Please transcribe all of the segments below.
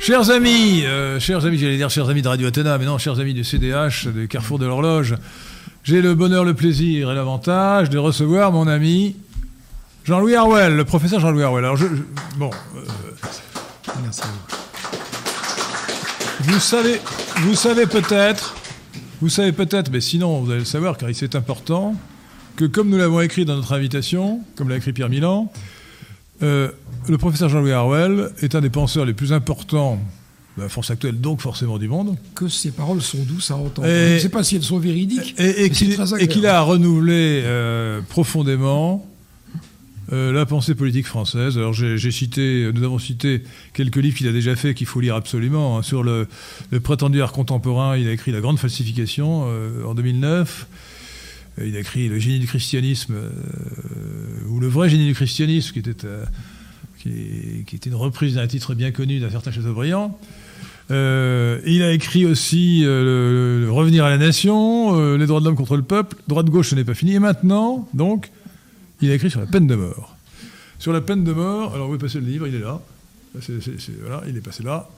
Chers amis, euh, chers amis, j'allais dire chers amis de Radio Athéna, mais non, chers amis du CDH, du Carrefour de l'Horloge, j'ai le bonheur, le plaisir et l'avantage de recevoir mon ami Jean-Louis Harwell, le professeur Jean-Louis Harwell. Alors, je, je- bon, euh, Merci à vous. vous savez, vous savez peut-être, vous savez peut-être, mais sinon vous allez le savoir car c'est important, que comme nous l'avons écrit dans notre invitation, comme l'a écrit Pierre Milan, euh, le professeur Jean-Louis Harwell est un des penseurs les plus importants de la France actuelle, donc forcément du monde, Que ces paroles sont douces à entendre. Et- Je ne sais pas si elles sont véridiques. et, qu'il a renouvelé euh, profondément euh, la pensée politique française. Alors j'ai cité, nous avons cité quelques livres qu'il a déjà fait qu'il faut lire absolument. hein. Sur le, le prétendu art contemporain, il a écrit La Grande Falsification euh, en 2009. Euh, Il a écrit Le génie du christianisme, ou Le vrai génie du christianisme, qui était, qui, était une reprise d'un titre bien connu d'un certain Chateaubriand. Euh, il a écrit aussi euh, le, Revenir à la nation, euh, Les droits de l'homme contre le peuple, Droite-gauche, ce n'est pas fini. Et maintenant, donc, il a écrit sur la peine de mort. Sur la peine de mort, alors où est passé le livre Il est là. Voilà, il est passé là.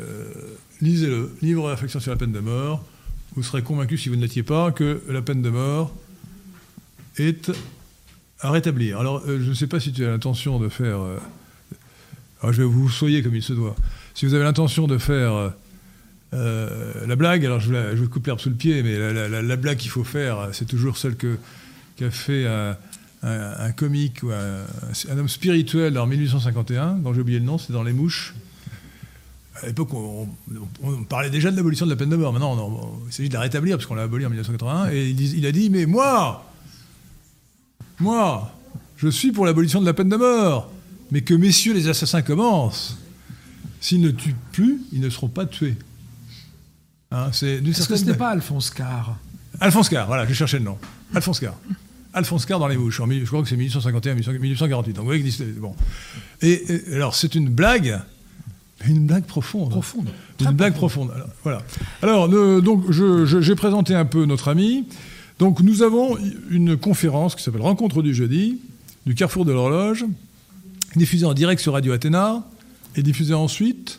Euh, Lisez-le, livre de réflexion sur la peine de mort. Vous serez convaincu, si vous ne l'étiez pas, que la peine de mort est à rétablir. Alors, euh, je ne sais pas si tu as l'intention de faire. euh, alors, je vais vous soyez comme il se doit. Si vous avez l'intention de faire euh, la blague, alors je, la- je coupe l'herbe sous le pied, mais la, la- la- la blague qu'il faut faire, c'est toujours celle qu'a fait un, comique ou un, homme spirituel en 1851, dont j'ai oublié le nom, c'est dans Les Mouches. À l'époque, on, parlait déjà de l'abolition de la peine de mort. Maintenant, il s'agit de la rétablir, parce qu'on l'a abolie en 1981. Et il, il a dit, mais moi, moi, je suis pour l'abolition de la peine de mort. Mais que messieurs les assassins commencent. S'ils ne tuent plus, ils ne seront pas tués. Hein, c'est Est-ce que ce n'est pas Alphonse Carr Alphonse Carr, voilà, je cherchais le nom. Alphonse Carr. Alphonse Carr dans les mouches, en je crois que c'est 1851, 1848. Donc vous voyez bon. Et, et alors c'est une blague, une blague profonde. Profonde. Une blague profonde. Alors, voilà. Alors le- donc j'ai présenté un peu notre ami. Donc nous avons une conférence qui s'appelle Rencontre du jeudi du Carrefour de l'horloge, diffusée en direct sur Radio Athéna et diffusée ensuite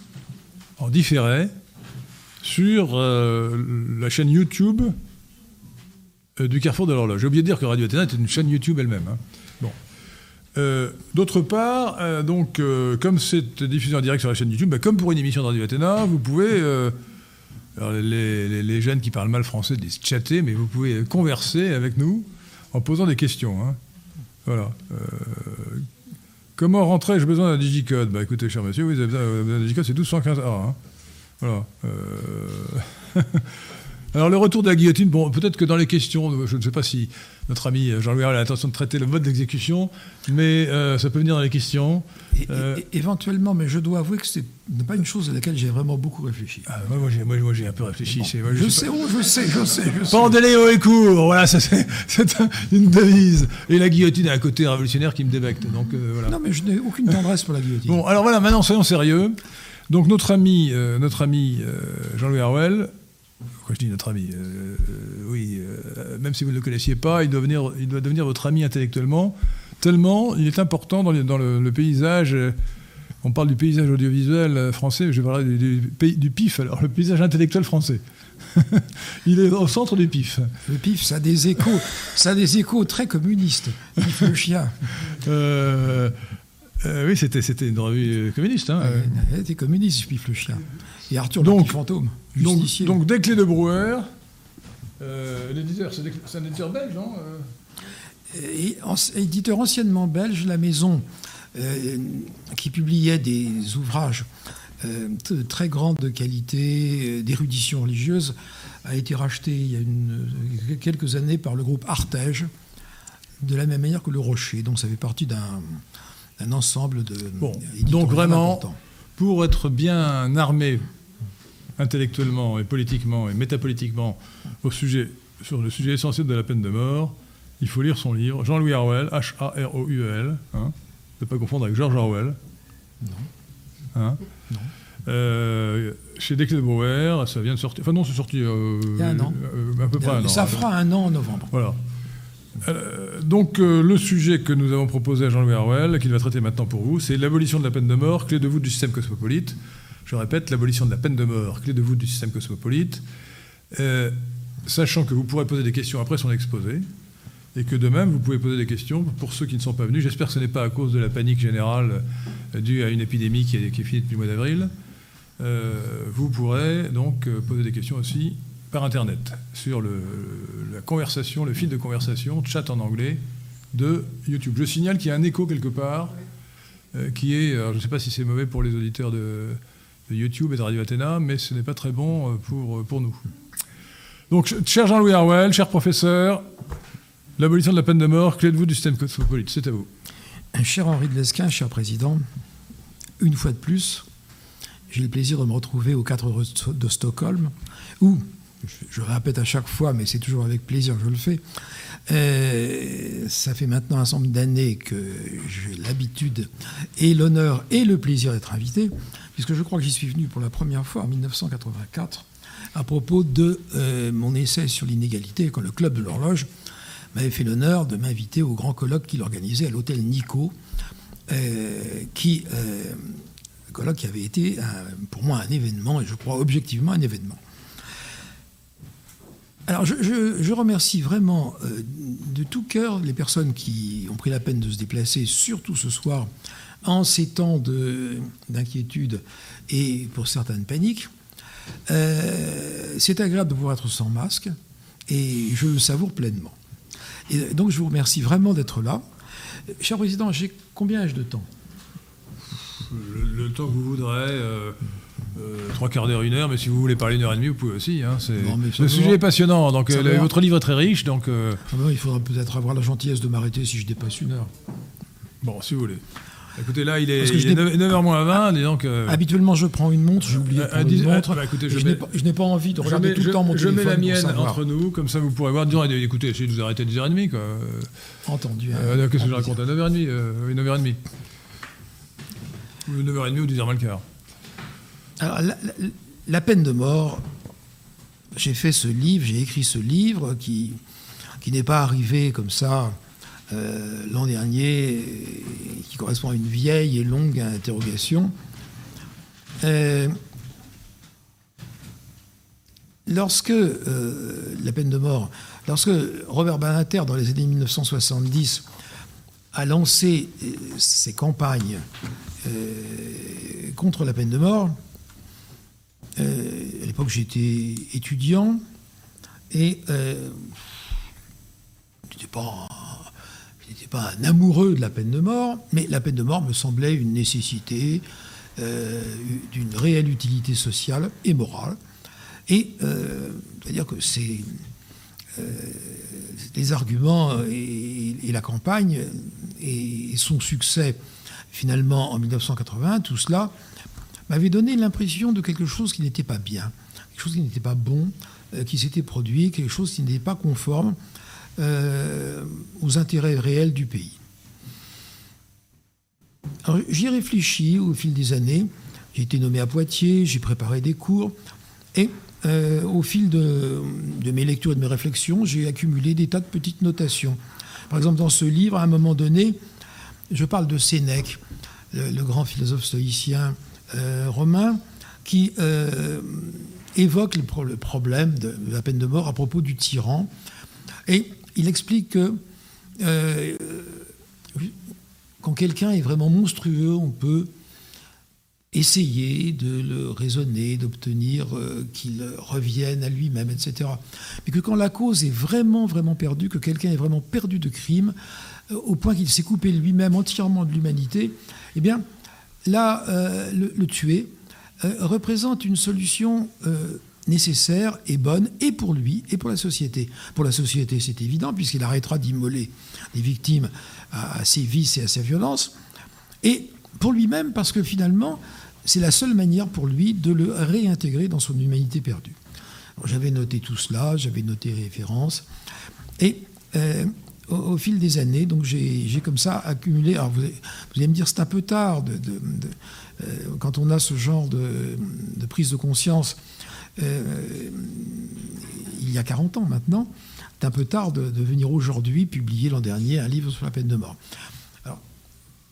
en différé sur euh, la chaîne YouTube euh, du Carrefour de l'horloge. J'ai oublié de dire que Radio Athéna était une chaîne YouTube elle-même. hein. Bon. Euh, D'autre part, donc, comme c'est diffusé en direct sur la chaîne YouTube, bah, comme pour une émission de Radio Athéna, vous pouvez, les, jeunes qui parlent mal français disent chatter, mais vous pouvez converser avec nous en posant des questions. hein. Voilà. Euh, comment rentrer J'ai besoin d'un digicode. Bah écoutez, cher monsieur, vous avez besoin vous avez besoin d'un digicode, c'est 1215A. hein. Voilà. Euh, Alors le retour de la guillotine, bon, peut-être que dans les questions, je ne sais pas si notre ami Jean-Louis a l'intention de traiter le mode d'exécution, mais euh, ça peut venir dans les questions. Euh, éventuellement, mais je dois avouer que ce n'est pas une chose à laquelle j'ai vraiment beaucoup réfléchi. Ah, moi, moi, j'ai, moi, moi, j'ai un peu réfléchi. c'est- moi, je sais, pas- oh, je sais, je sais, je sais. Haut et court, voilà, ça, c'est, c'est un- une devise. Et la guillotine a un côté révolutionnaire qui me débecte. Donc euh, voilà. Non, mais je n'ai aucune tendresse pour la guillotine. Bon, alors voilà, maintenant soyons sérieux. Donc notre ami, notre ami Jean-Louis Harwell, pourquoi je dis notre ami Euh, euh, Oui, euh, même si vous ne le connaissiez pas, il doit, venir, il doit devenir votre ami intellectuellement, tellement il est important dans, le- dans le, le paysage. on parle du paysage audiovisuel français, je vais parler du, du PIF, alors le paysage intellectuel français. il est au centre du PIF. Le pif, ça a des échos, ça a des échos très communistes. Pif le chien. Euh, oui, c'était, une revue communiste. hein. Était communiste, Pif le chien. Et Arthur Donc- le fantôme, Donc, donc des clés de Brouwer. Euh, l'éditeur, c'est, un éditeur belge, non Euh, Et en- éditeur anciennement belge, la maison euh, qui publiait des ouvrages euh, de très grande qualité, d'érudition religieuse, a été rachetée il y a une- quelques années par le groupe Artege, de la même manière que le Rocher. Donc ça fait partie d'un ensemble de. Bon, donc vraiment, important. pour être bien armé intellectuellement et politiquement et métapolitiquement au sujet, sur le sujet essentiel de la peine de mort, il faut lire son livre, Jean-Louis Harwell, H-A-R-O-U-L, hein, ne pas confondre avec George Orwell. Hein Non. Euh, chez ça vient de sortir. Enfin, non, c'est sorti. euh, Il y a un an. euh, à peu près un an. Ça fera un an en novembre. Voilà. Euh, donc euh, le sujet que nous avons proposé à Jean-Louis Harwell, qu'il va traiter maintenant pour vous, c'est l'abolition de la peine de mort, clé de voûte du système cosmopolite. Je répète, l'abolition de la peine de mort, clé de voûte du système cosmopolite. Euh, sachant que vous pourrez poser des questions après son exposé, et que de même, vous pouvez poser des questions pour ceux qui ne sont pas venus. J'espère que ce n'est pas à cause de la panique générale due à une épidémie qui est, finie depuis le mois d'avril. vous pourrez donc poser des questions aussi par Internet, sur le, la conversation, le fil de conversation, chat en anglais, de YouTube. Je signale qu'il y a un écho quelque part, euh, qui est, je ne sais pas si c'est mauvais pour les auditeurs de, YouTube et de Radio Athéna, mais ce n'est pas très bon euh, pour, euh, pour nous. Donc, cher Jean-Louis Harwell, cher professeur, l'abolition de la peine de mort, clé de voûte du système cosmopolite, c'est à vous. Cher Henri de Lesquin, cher président, une fois de plus, j'ai le plaisir de me retrouver au 4 de Stockholm, où je, répète à chaque fois, mais c'est toujours avec plaisir que je le fais. Euh, ça fait maintenant un certain nombre d'années que j'ai l'habitude et l'honneur et le plaisir d'être invité, puisque je crois que j'y suis venu pour la première fois en 1984 à propos de euh, mon essai sur l'inégalité, quand le club de l'horloge m'avait fait l'honneur de m'inviter au grand colloque qu'il organisait à l'hôtel Nico, euh, qui, colloque qui avait été pour moi un événement, et je crois objectivement un événement. Alors, je, remercie vraiment euh, de tout cœur les personnes qui ont pris la peine de se déplacer, surtout ce soir, en ces temps d'inquiétude et pour certaines paniques. Euh, c'est agréable de pouvoir être sans masque et je le savoure pleinement. Et donc, je vous remercie vraiment d'être là. Cher Président, j'ai combien de temps? Le, temps que vous voudrez. Euh, euh, trois quarts d'heure, une heure, mais si vous voulez parler une heure et demie, vous pouvez aussi. Hein, le sujet est passionnant, donc euh, votre livre est très riche. Donc, ah ben, il faudra peut-être avoir la gentillesse de m'arrêter si je dépasse une heure. Bon, si vous voulez. Écoutez, là, il est, 9h moins 20. Donc, Habituellement, je prends une montre, j'ai oublié de une montre. Bah, je n'ai pas, envie de regarder tout le temps mon téléphone. Je mets la mienne entre nous, comme ça vous pourrez voir. Écoutez, essayez de vous arrêter à 10h30. Quoi. Entendu. Hein. Qu'est-ce que je raconte À 9h30 9h30. 9h30 ou 10h moins le quart. La, peine de mort, j'ai fait ce livre, j'ai écrit ce livre qui, n'est pas arrivé comme ça euh, l'an dernier, qui correspond à une vieille et longue interrogation. Euh, lorsque euh, la peine de mort, lorsque Robert Banater, dans les années 1970, a lancé ses campagnes contre la peine de mort, euh, à l'époque, j'étais étudiant et euh, je n'étais pas, un amoureux de la peine de mort, mais la peine de mort me semblait une nécessité euh, d'une réelle utilité sociale et morale. Et c'est-à-dire que c'est les arguments et, la campagne et son succès finalement en 1980, tout cela m'avait donné l'impression de quelque chose qui n'était pas bien, quelque chose qui n'était pas bon, euh, qui s'était produit, quelque chose qui n'était pas conforme euh, aux intérêts réels du pays. J'y réfléchi au fil des années. J'ai été nommé à Poitiers, j'ai préparé des cours, et euh, au fil de, mes lectures et de mes réflexions, j'ai accumulé des tas de petites notations. Par exemple, dans ce livre, à un moment donné, je parle de Sénèque, le grand philosophe stoïcien euh, romain qui euh, évoque le, problème de, la peine de mort à propos du tyran. Et il explique que euh, quand quelqu'un est vraiment monstrueux, on peut essayer de le raisonner, d'obtenir qu'il revienne à lui-même, etc. Mais que quand la cause est vraiment, vraiment perdue, que quelqu'un est vraiment perdu de crime, au point qu'il s'est coupé lui-même entièrement de l'humanité, eh bien, là, euh, le, tuer euh, représente une solution euh, nécessaire et bonne, et pour lui, et pour la société. Pour la société, c'est évident, puisqu'il arrêtera d'immoler les victimes à, ses vices et à sa violence. Et pour lui-même, parce que finalement, c'est la seule manière pour lui de le réintégrer dans son humanité perdue. J'avais noté tout cela, j'avais noté références. Et au, fil des années, donc j'ai comme ça accumulé. Alors vous, allez me dire c'est un peu tard euh, quand on a ce genre de, prise de conscience. Euh, il y a 40 ans maintenant. C'est un peu tard de, venir aujourd'hui publier l'an dernier un livre sur la peine de mort. Alors,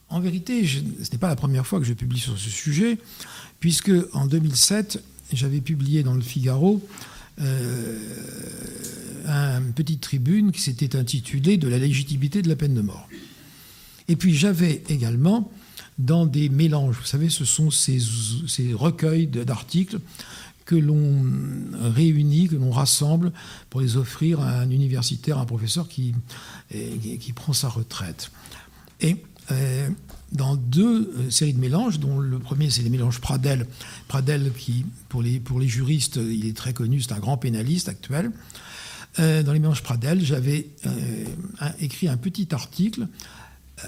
en vérité, ce n'est pas la première fois que je publie sur ce sujet, puisque en 2007, j'avais publié dans le Figaro une petite tribune qui s'était intitulée De la légitimité de la peine de mort. Et puis j'avais également dans des mélanges, vous savez, ce sont ces, recueils d'articles que l'on réunit, que l'on rassemble pour les offrir à un universitaire, un professeur qui, qui prend sa retraite. Et euh, dans deux euh, séries de mélanges, dont le premier c'est les mélanges Pradel. Pradel qui, pour les, juristes, il est très connu, c'est un grand pénaliste actuel. Euh, dans les mélanges Pradel, j'avais écrit un petit article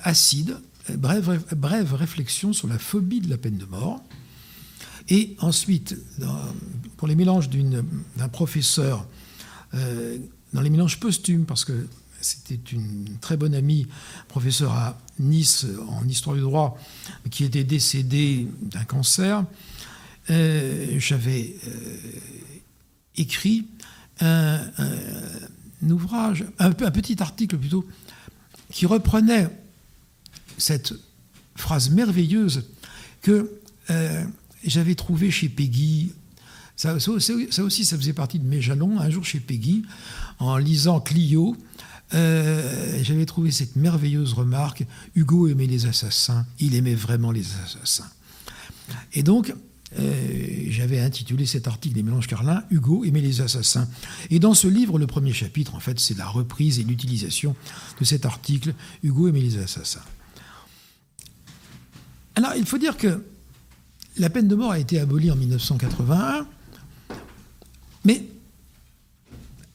acide, brève réflexion sur la phobie de la peine de mort. Et ensuite, pour les mélanges d'un professeur, dans les mélanges posthumes, parce que c'était une très bonne amie, professeure à Nice en histoire du droit, qui était décédée d'un cancer. Euh, j'avais euh, écrit un, ouvrage, un, petit article plutôt, qui reprenait cette phrase merveilleuse que euh, j'avais trouvée chez Peggy. Ça, ça, aussi, ça faisait partie de mes jalons. Un jour chez Peggy, en lisant Clio, euh, j'avais trouvé cette merveilleuse remarque. Hugo aimait les assassins, il aimait vraiment les assassins. Et donc, euh, j'avais intitulé cet article des mélanges Carlin, Hugo aimait les assassins. Et dans ce livre, le premier chapitre, en fait, c'est la reprise et l'utilisation de cet article, Hugo aimait les assassins. Alors, il faut dire que la peine de mort a été abolie en 1981, mais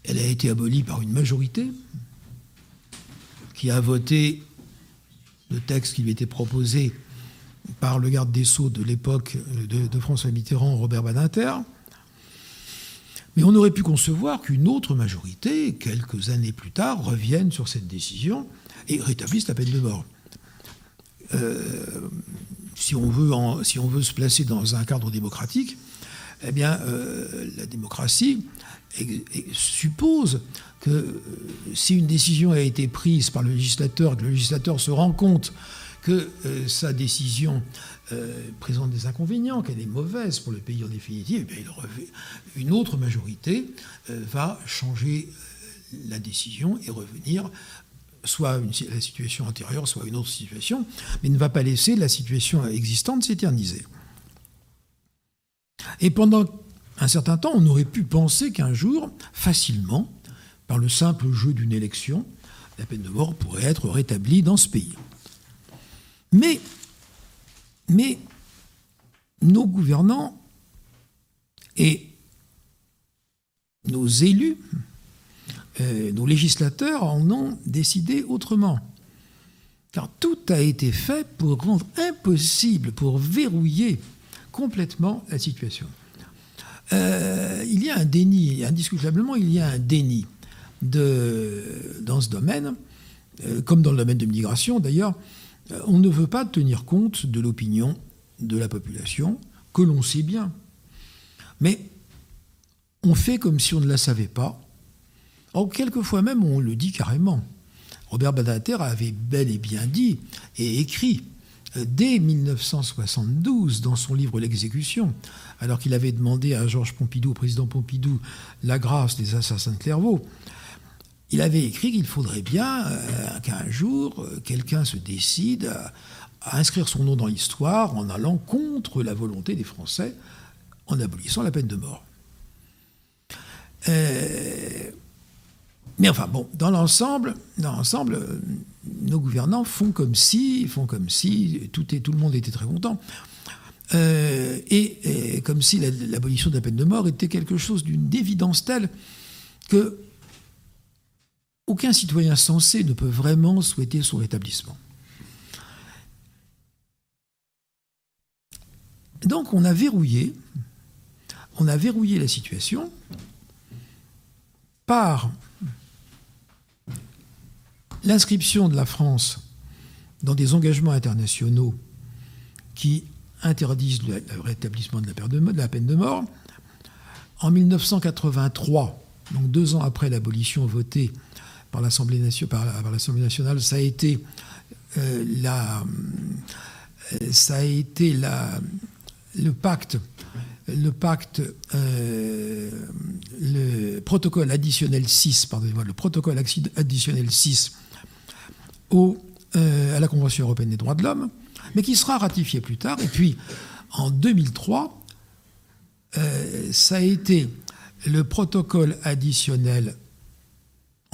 elle a été abolie par une majorité, qui a voté le texte qui lui était proposé par le garde des Sceaux de l'époque de, François Mitterrand, Robert Badinter. Mais on aurait pu concevoir qu'une autre majorité, quelques années plus tard, revienne sur cette décision et rétablisse la peine de mort. Euh, si, on veut si on veut se placer dans un cadre démocratique, eh bien, euh, la démocratie suppose que euh, si une décision a été prise par le législateur, que le législateur se rend compte que euh, sa décision euh, présente des inconvénients, qu'elle est mauvaise pour le pays en définitive, eh une autre majorité va changer la décision et revenir soit une, la situation antérieure, soit une autre situation, mais ne va pas laisser la situation existante s'éterniser. Et pendant un certain temps, on aurait pu penser qu'un jour, facilement, par le simple jeu d'une élection, la peine de mort pourrait être rétablie dans ce pays. Mais, nos gouvernants et nos élus, euh, nos législateurs en ont décidé autrement. Car tout a été fait pour rendre impossible, pour verrouiller complètement la situation. Euh, il y a un déni, indiscutablement, il y a un déni dans ce domaine, euh, comme dans le domaine de l'immigration d'ailleurs. Euh, on ne veut pas tenir compte de l'opinion de la population, que l'on sait bien. Mais on fait comme si on ne la savait pas. Or, quelquefois même, on le dit carrément. Robert Badinter avait bel et bien dit et écrit dès 1972 dans son livre L'exécution, alors qu'il avait demandé à Georges Pompidou, au président Pompidou, la grâce des assassins de Clairvaux. Il avait écrit qu'il faudrait bien euh, qu'un jour, euh, quelqu'un se décide à, inscrire son nom dans l'histoire en allant contre la volonté des Français, en abolissant la peine de mort. Euh, mais enfin bon, dans l'ensemble, dans l'ensemble, nos gouvernants font comme si, font comme si tout, tout le monde était très content. Euh, et, comme si l'abolition de la peine de mort était quelque chose d'une évidence telle que aucun citoyen sensé ne peut vraiment souhaiter son rétablissement. Donc on a verrouillé, on a verrouillé la situation par l'inscription de la France dans des engagements internationaux qui interdisent le rétablissement de la, peine de mort. En 1983, donc deux ans après l'abolition votée par l'Assemblée nationale, ça a été euh, la, le pacte, le pacte, euh, le protocole additionnel 6, pardonnez-moi, le protocole additionnel 6 euh, à la Convention européenne des droits de l'homme, mais qui sera ratifié plus tard. Et puis, en 2003, ça a été le protocole additionnel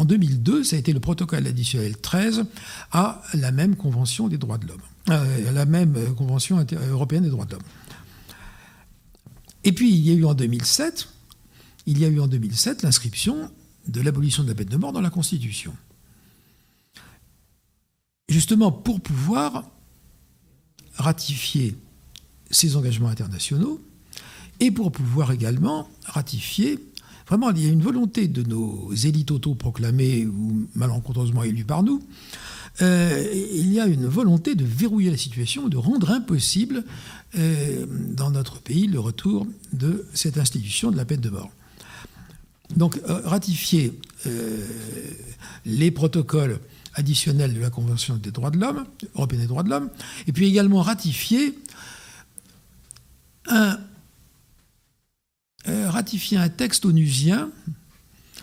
en 2002, ça a été le protocole additionnel 13 à la même Convention des droits de l'homme, euh, la même euh, Convention européenne des droits de l'homme. Et puis il y a eu en 2007, il y a eu en 2007 l'inscription de l'abolition de la peine de mort dans la Constitution. Justement pour pouvoir ratifier ces engagements internationaux et pour pouvoir également ratifier Vraiment, il y a une volonté de nos élites autoproclamées ou malencontreusement élues par nous. Euh, il y a une volonté de verrouiller la situation, de rendre impossible euh, dans notre pays le retour de cette institution de la peine de mort. Donc euh, ratifier les protocoles additionnels de la Convention des droits de l'homme, européenne des droits de l'homme, et puis également ratifier un euh, ratifier un texte onusien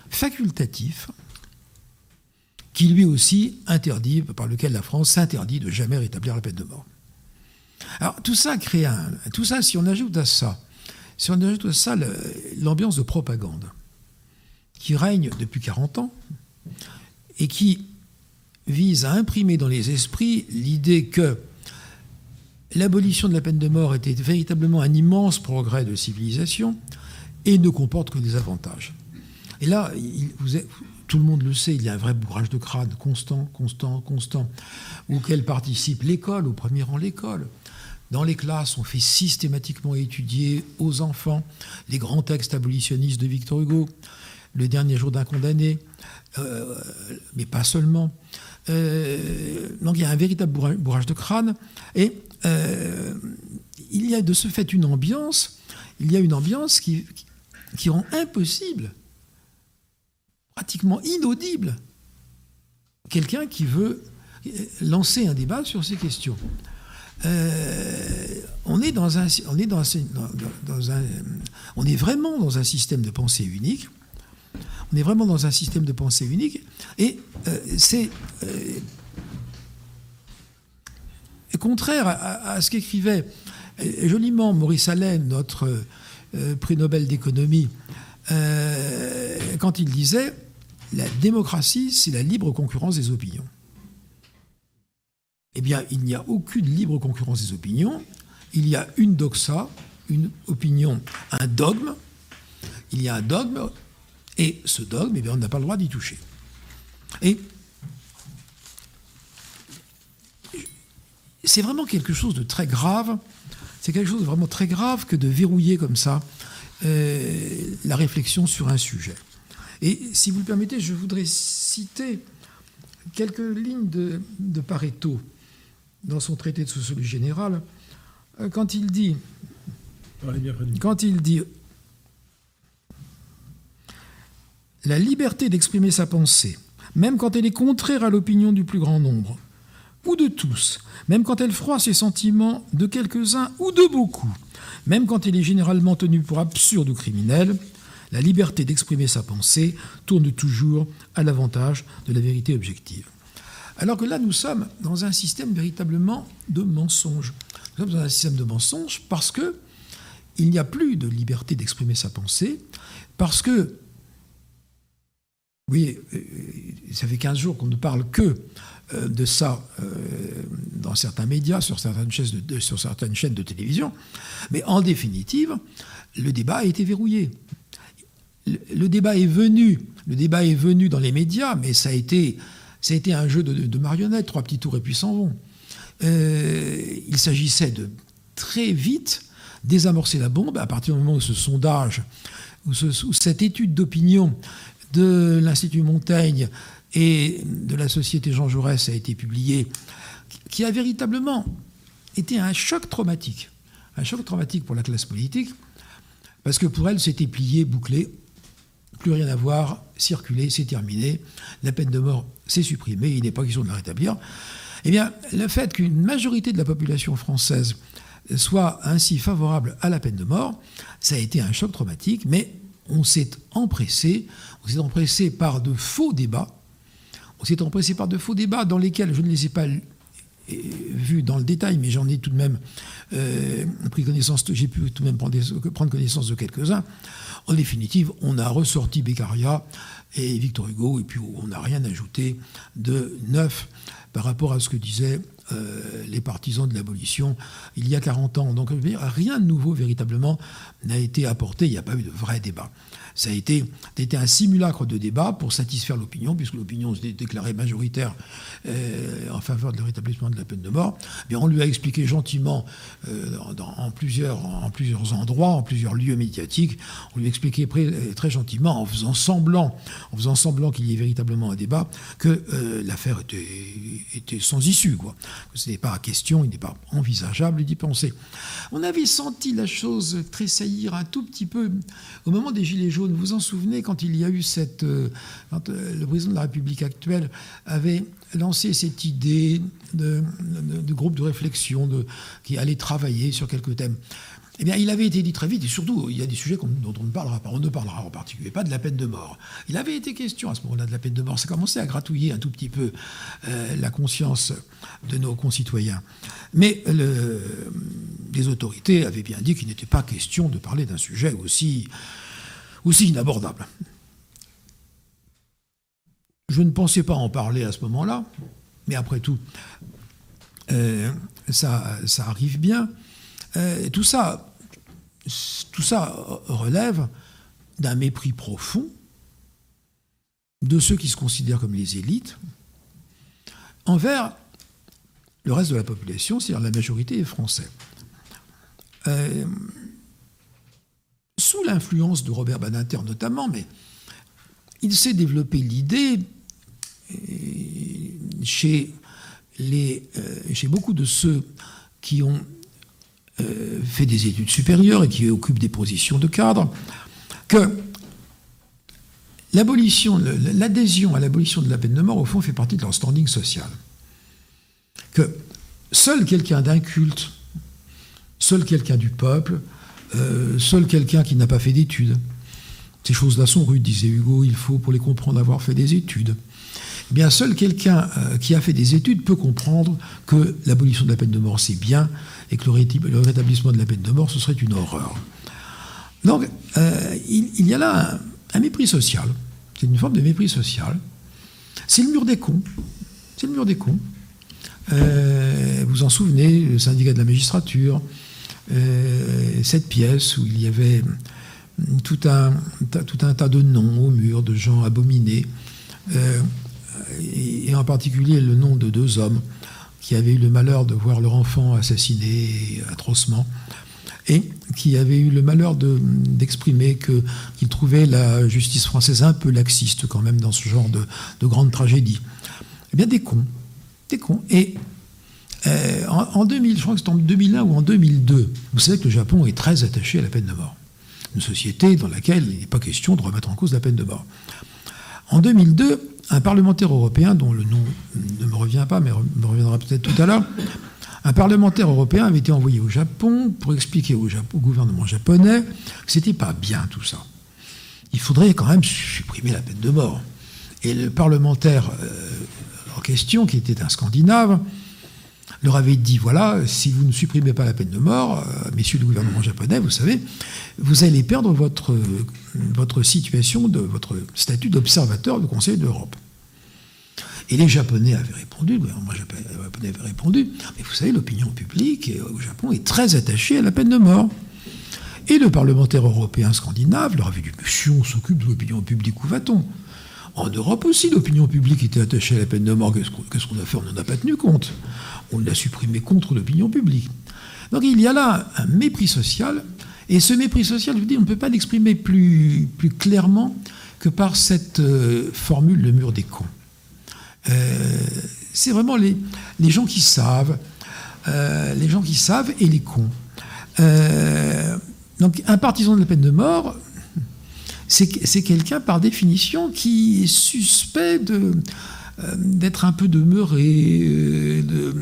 facultatif qui lui aussi interdit, par lequel la France s'interdit de jamais rétablir la peine de mort. Alors tout ça crée un, tout ça, si on ajoute à ça, si on ajoute à ça l'ambiance de propagande qui règne depuis 40 ans et qui vise à imprimer dans les esprits l'idée que l'abolition de la peine de mort était véritablement un immense progrès de civilisation, et ne comporte que des avantages. Et là, tout le monde le sait, il y a un vrai bourrage de crâne constant, constant, constant, auquel participe l'école, au premier rang l'école. Dans les classes, on fait systématiquement étudier aux enfants les grands textes abolitionnistes de Victor Hugo, Le dernier jour d'un condamné, euh, mais pas seulement. Euh, donc il y a un véritable bourrage de crâne, et euh, il y a de ce fait une ambiance, il y a une ambiance qui, rend impossible, pratiquement inaudible, quelqu'un qui veut lancer un débat sur ces questions. Euh, on est dans un, on est dans, un, on est vraiment dans un système de pensée unique. On est vraiment dans un système de pensée unique, et euh, c'est euh, contraire à, ce qu'écrivait joliment Maurice Allen, notre euh, prix Nobel d'économie, euh, quand il disait la démocratie, c'est la libre concurrence des opinions. Eh bien, il n'y a aucune libre concurrence des opinions. Il y a une doxa, une opinion, un dogme. Il y a un dogme, et ce dogme, eh bien, on n'a pas le droit d'y toucher. Et c'est vraiment quelque chose de très grave c'est quelque chose de vraiment très grave que de verrouiller comme ça euh, la réflexion sur un sujet. Et si vous le permettez, je voudrais citer quelques lignes de, Pareto dans son traité de sociologie générale, euh, quand il dit, quand il dit la liberté d'exprimer sa pensée, même quand elle est contraire à l'opinion du plus grand nombre, ou de tous, même quand elle froisse ses sentiments de quelques-uns ou de beaucoup, même quand elle est généralement tenue pour absurde ou criminelle, la liberté d'exprimer sa pensée tourne toujours à l'avantage de la vérité objective. Alors que là, nous sommes dans un système véritablement de mensonge. Nous sommes dans un système de mensonge parce que il n'y a plus de liberté d'exprimer sa pensée, parce que, oui, euh, ça fait 15 jours qu'on ne parle que euh, de ça euh, dans certains médias, sur certaines, chaînes de, télévision. Mais en définitive, le débat a été verrouillé. Le, débat est venu, le débat est venu dans les médias, mais ça a été, ça a été un jeu de, marionnettes, trois petits tours et puis s'en vont. Il s'agissait de très vite désamorcer la bombe à partir du moment où ce sondage, où cette étude d'opinion de l'Institut Montaigne et de la Société Jean Jaurès a été publié, qui a véritablement été un choc traumatique. Un choc traumatique pour la classe politique, parce que pour elle, c'était plié, bouclé. plus rien à voir, circuler, c'est terminé, la peine de mort, c'est supprimé, il n'est pas question de la rétablir. Eh bien, le fait qu'une majorité de la population française soit ainsi favorable à la peine de mort, ça a été un choc traumatique, mais on s'est empressé, on s'est empressé par de faux débats, on s'est empressé par de faux débats dans lesquels je ne les ai pas vus dans le détail, mais j'en ai tout de même euh, pris connaissance, j'ai pu tout de même prendre, connaissance de quelques-uns. En définitive, on a ressorti Beccaria et Victor Hugo, et puis on n'a rien ajouté de neuf par rapport à ce que disaient euh, les partisans de l'abolition il y a 40 ans. Donc rien de nouveau véritablement n'a été apporté, il n'y a pas eu de vrai débat. Ça a été, un simulacre de débat pour satisfaire l'opinion, puisque l'opinion s'est déclarée majoritaire euh, en faveur de rétablissement de la peine de mort. Bien, on lui a expliqué gentiment euh, en, plusieurs, en plusieurs endroits, en plusieurs lieux médiatiques, on lui a expliqué très, gentiment, en faisant semblant, semblant qu'il y ait véritablement un débat, que euh, l'affaire était, était, sans issue, quoi. Que ce n'est pas question, il n'est pas envisageable d'y penser. On avait senti la chose tressaillir un tout petit peu au moment des Gilets jaunes vous vous en souvenez quand il y a eu cette. Euh, quand euh, le président de la République actuelle avait lancé cette idée de, groupe de réflexion de, qui allait travailler sur quelques thèmes. Eh bien, il avait été dit très vite, et surtout, il y a des sujets dont on ne parlera pas. On ne parlera en particulier pas de la peine de mort. Il avait été question à ce moment-là de la peine de mort. Ça commençait à gratouiller un tout petit peu euh, la conscience de nos concitoyens. Mais le, les autorités avaient bien dit qu'il n'était pas question de parler d'un sujet aussi aussi inabordable. Je ne pensais pas en parler à ce moment-là, mais après tout, euh, ça, ça, arrive bien. Euh, tout, ça, tout ça relève d'un mépris profond de ceux qui se considèrent comme les élites envers le reste de la population, c'est-à-dire la majorité des Français. Euh, sous l'influence de Robert Badinter notamment, mais il s'est développé l'idée euh, chez, beaucoup de ceux qui ont euh, fait des études supérieures et qui occupent des positions de cadre, que l'adhésion à l'abolition de la peine de mort, au fond, fait partie de leur standing social. Que seul quelqu'un d'un culte, seul quelqu'un du peuple, euh, seul quelqu'un qui n'a pas fait d'études. Ces choses-là sont rudes, disait Hugo, il faut pour les comprendre avoir fait des études. Eh bien, seul quelqu'un euh, qui a fait des études peut comprendre que l'abolition de la peine de mort, c'est bien, et que le, rétablissement de la peine de mort, ce serait une horreur. Donc, euh, il, y a là un, mépris social. C'est une forme de mépris social. C'est le mur des cons. C'est le mur des cons. vous en souvenez, le syndicat de la magistrature, cette pièce où il y avait tout un, tout un tas de noms au mur, de gens abominés, euh, et, en particulier le nom de deux hommes qui avaient eu le malheur de voir leur enfant assassiné atrocement, et qui avaient eu le malheur d'exprimer qu'ils trouvaient la justice française un peu laxiste quand même dans ce genre de, de grande tragédie. Eh bien, des cons. Des cons. Et euh, en, 2000, je crois que c'est en 2001 ou en 2002, vous savez que le Japon est très attaché à la peine de mort. Une société dans laquelle il n'est pas question de remettre en cause la peine de mort. En 2002, un parlementaire européen, dont le nom ne me revient pas, mais me reviendra peut-être tout à l'heure, un parlementaire européen avait été envoyé au Japon pour expliquer au, gouvernement japonais que c'était pas bien tout ça. Il faudrait quand même supprimer la peine de mort. Et le parlementaire euh, en question, qui était un Scandinave, leur avait dit voilà, si vous ne supprimez pas la peine de mort, euh, messieurs du gouvernement japonais, vous savez, vous allez perdre votre, situation, votre statut d'observateur du Conseil d'Europe. Et les Japonais avaient répondu, le gouvernement japonais avait répondu, mais vous savez, l'opinion publique au Japon est très attachée à la peine de mort. Et le parlementaire européen scandinave leur avait dit, monsieur, on s'occupe de l'opinion publique, où va-t-on? En Europe aussi, l'opinion publique était attachée à la peine de mort. Qu'est-ce qu'on a fait? On n'en a pas tenu compte on l'a supprimé contre l'opinion publique. Donc il y a là un mépris social, et ce mépris social, je vous dis, on ne peut pas l'exprimer plus, clairement que par cette euh, formule le mur des cons. Euh, c'est vraiment les, les, gens qui savent, euh, les gens qui savent et les cons. donc un partisan de la peine de mort, c'est quelqu'un par définition qui est suspect de d'être un peu demeuré. De,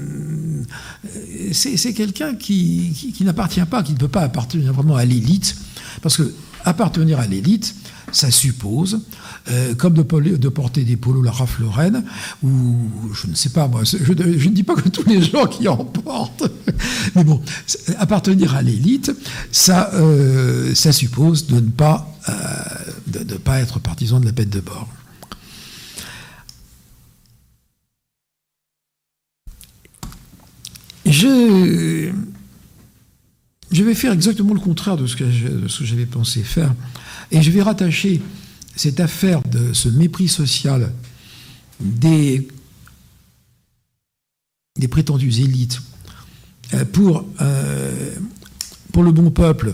c'est quelqu'un qui, qui n'appartient pas, qui ne peut pas appartenir vraiment à l'élite, parce que appartenir à l'élite, ça suppose, euh, comme de, porter des polos la Ralph Lauren, ou je ne sais pas, moi, je, ne dis pas que tous les gens qui en portent, mais bon, appartenir à l'élite, ça, euh, ça suppose de ne pas, euh, de, pas être partisan de la peine de bord. Je, vais faire exactement le contraire de ce que j'avais pensé faire. Et je vais rattacher cette affaire de ce mépris social des, des prétendues élites euh, pour, euh, pour le bon peuple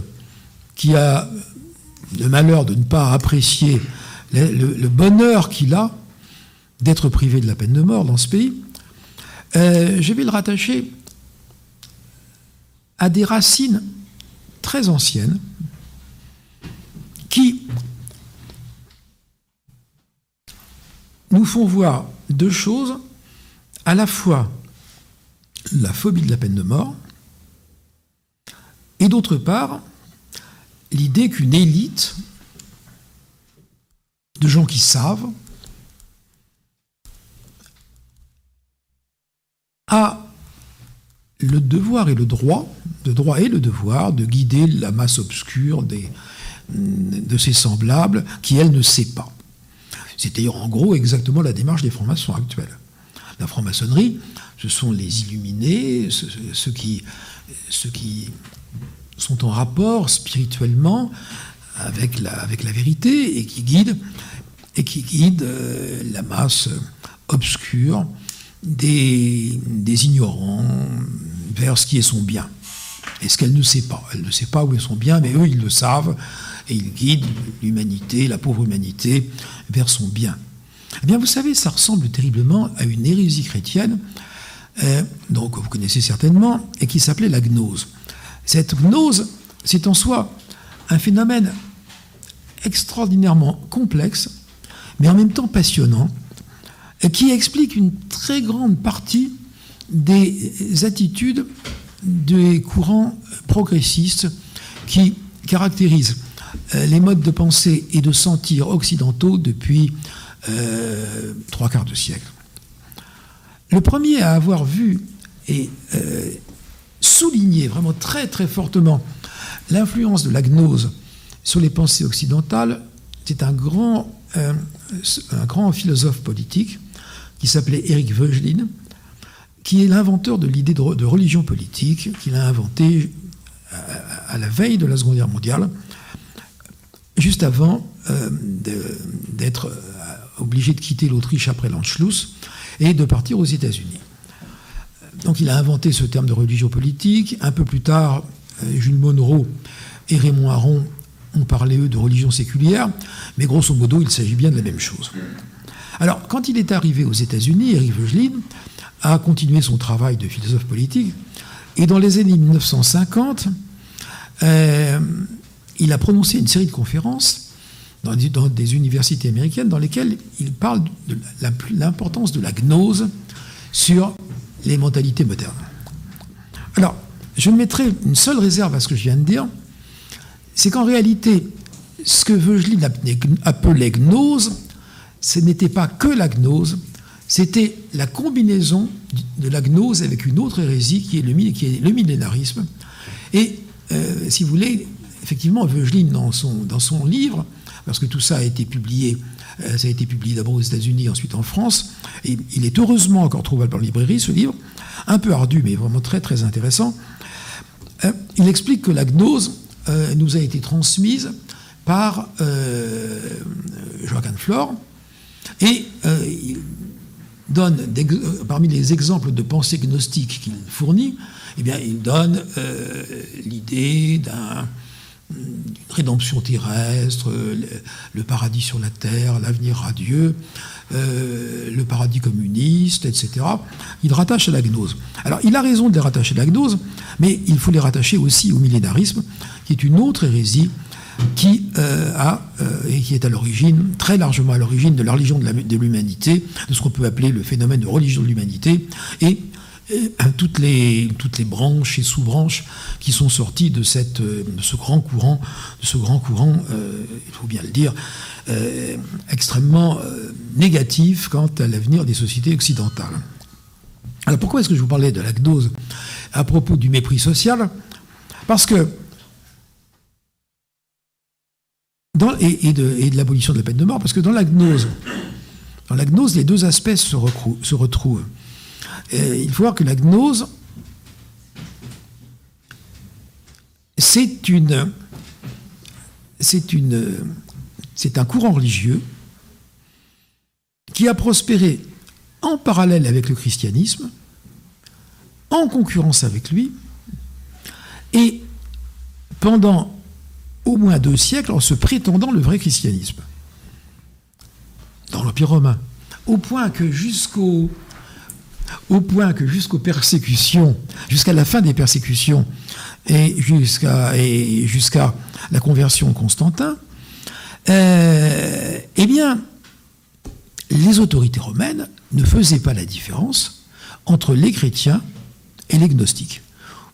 qui a le malheur de ne pas apprécier le, bonheur qu'il a d'être privé de la peine de mort dans ce pays, euh, je vais le rattacher à des racines très anciennes qui nous font voir deux choses, à la fois la phobie de la peine de mort, et d'autre part, l'idée qu'une élite de gens qui savent a le devoir et le droit, le droit et le devoir de guider la masse obscure de ses semblables qui, elle, ne sait pas. C'est d'ailleurs en gros exactement la démarche des francs-maçons actuels. La franc-maçonnerie, ce sont les illuminés, ceux, qui, ceux qui sont en rapport spirituellement avec la, avec la vérité et qui guident, et qui guident euh, la masse obscure des, des ignorants vers ce qui est son bien et ce qu'elle ne sait pas? Elle ne sait pas où est son bien, mais eux, ils le savent et il guide l'humanité, la pauvre humanité, vers son bien. Eh bien, vous savez, ça ressemble terriblement à une hérésie chrétienne, euh, donc vous connaissez certainement, et qui s'appelait la gnose. Cette gnose, c'est en soi un phénomène extraordinairement complexe, mais en même temps passionnant, qui explique une très grande partie des attitudes des courants progressistes qui caractérisent euh, les modes de pensée et de sentir occidentaux depuis euh, trois quarts de siècle. Le premier à avoir vu et euh, souligné vraiment très très fortement l'influence de la gnose sur les pensées occidentales, c'est un grand, philosophe politique qui s'appelait Éric Veugelin, qui est l'inventeur de l'idée de, religion politique, qu'il a inventé à, la veille de la Seconde Guerre mondiale, juste avant euh, d'être euh, obligé de quitter l'Autriche après l'Anschluss et de partir aux États-Unis. Donc il a inventé ce terme de religion politique. Un peu plus tard, euh, Jules Monroe et Raymond Aron ont parlé, eux, de religion séculière, mais grosso modo, il s'agit bien de la même chose. Alors, quand il est arrivé aux États-Unis, Eric Vogelin a continué son travail de philosophe politique, et dans les années 1950, il a prononcé une série de conférences dans des, universités américaines dans lesquelles il parle de l'importance de la gnose sur les mentalités modernes. Alors, je mettrai une seule réserve à ce que je viens de dire, c'est qu'en réalité, ce que Veugelin appelait gnose, ce n'était pas que la gnose, c'était la combinaison de la gnose avec une autre hérésie qui est le, millénarisme. Et, euh, si vous voulez, effectivement, Veugelin, dans son, dans son livre, parce que tout ça a été publié, euh, ça a été publié d'abord aux États-Unis, ensuite en France, et il est heureusement encore trouvable en librairie, ce livre, un peu ardu, mais vraiment très très intéressant. Euh, il explique que la gnose nous a été transmise par Joachim Flore, et donne, parmi les exemples de pensée gnostique qu'il fournit, eh bien, il donne l'idée d'un rédemption terrestre, le, paradis sur la terre, l'avenir radieux, euh, le paradis communiste, etc. Il rattache à la gnose. Alors, il a raison de les rattacher à la gnose, mais il faut les rattacher aussi au millénarisme, qui est une autre hérésie qui a et qui est à l'origine, très largement à l'origine de la religion de l'humanité, de ce qu'on peut appeler le phénomène de religion de l'humanité, et toutes les, toutes les branches et sous-branches qui sont sorties de, cette, de ce grand courant, de ce grand courant, il faut bien le dire, extrêmement négatif quant à l'avenir des sociétés occidentales. Alors pourquoi est-ce que je vous parlais de la gnose à propos du mépris social? Parce que et, de, l'abolition de la peine de mort, parce que dans la gnose, dans les deux aspects se, retrouvent. il faut voir que la gnose, c'est un courant religieux qui a prospéré en parallèle avec le christianisme, en concurrence avec lui, et pendant au moins deux siècles en se prétendant le vrai christianisme dans l'Empire romain, au point que jusqu'au au point que jusqu'aux persécutions, jusqu'à la fin des persécutions et jusqu'à jusqu'à la conversion de Constantin, euh, eh bien, les autorités romaines ne faisaient pas la différence entre les chrétiens et les gnostiques.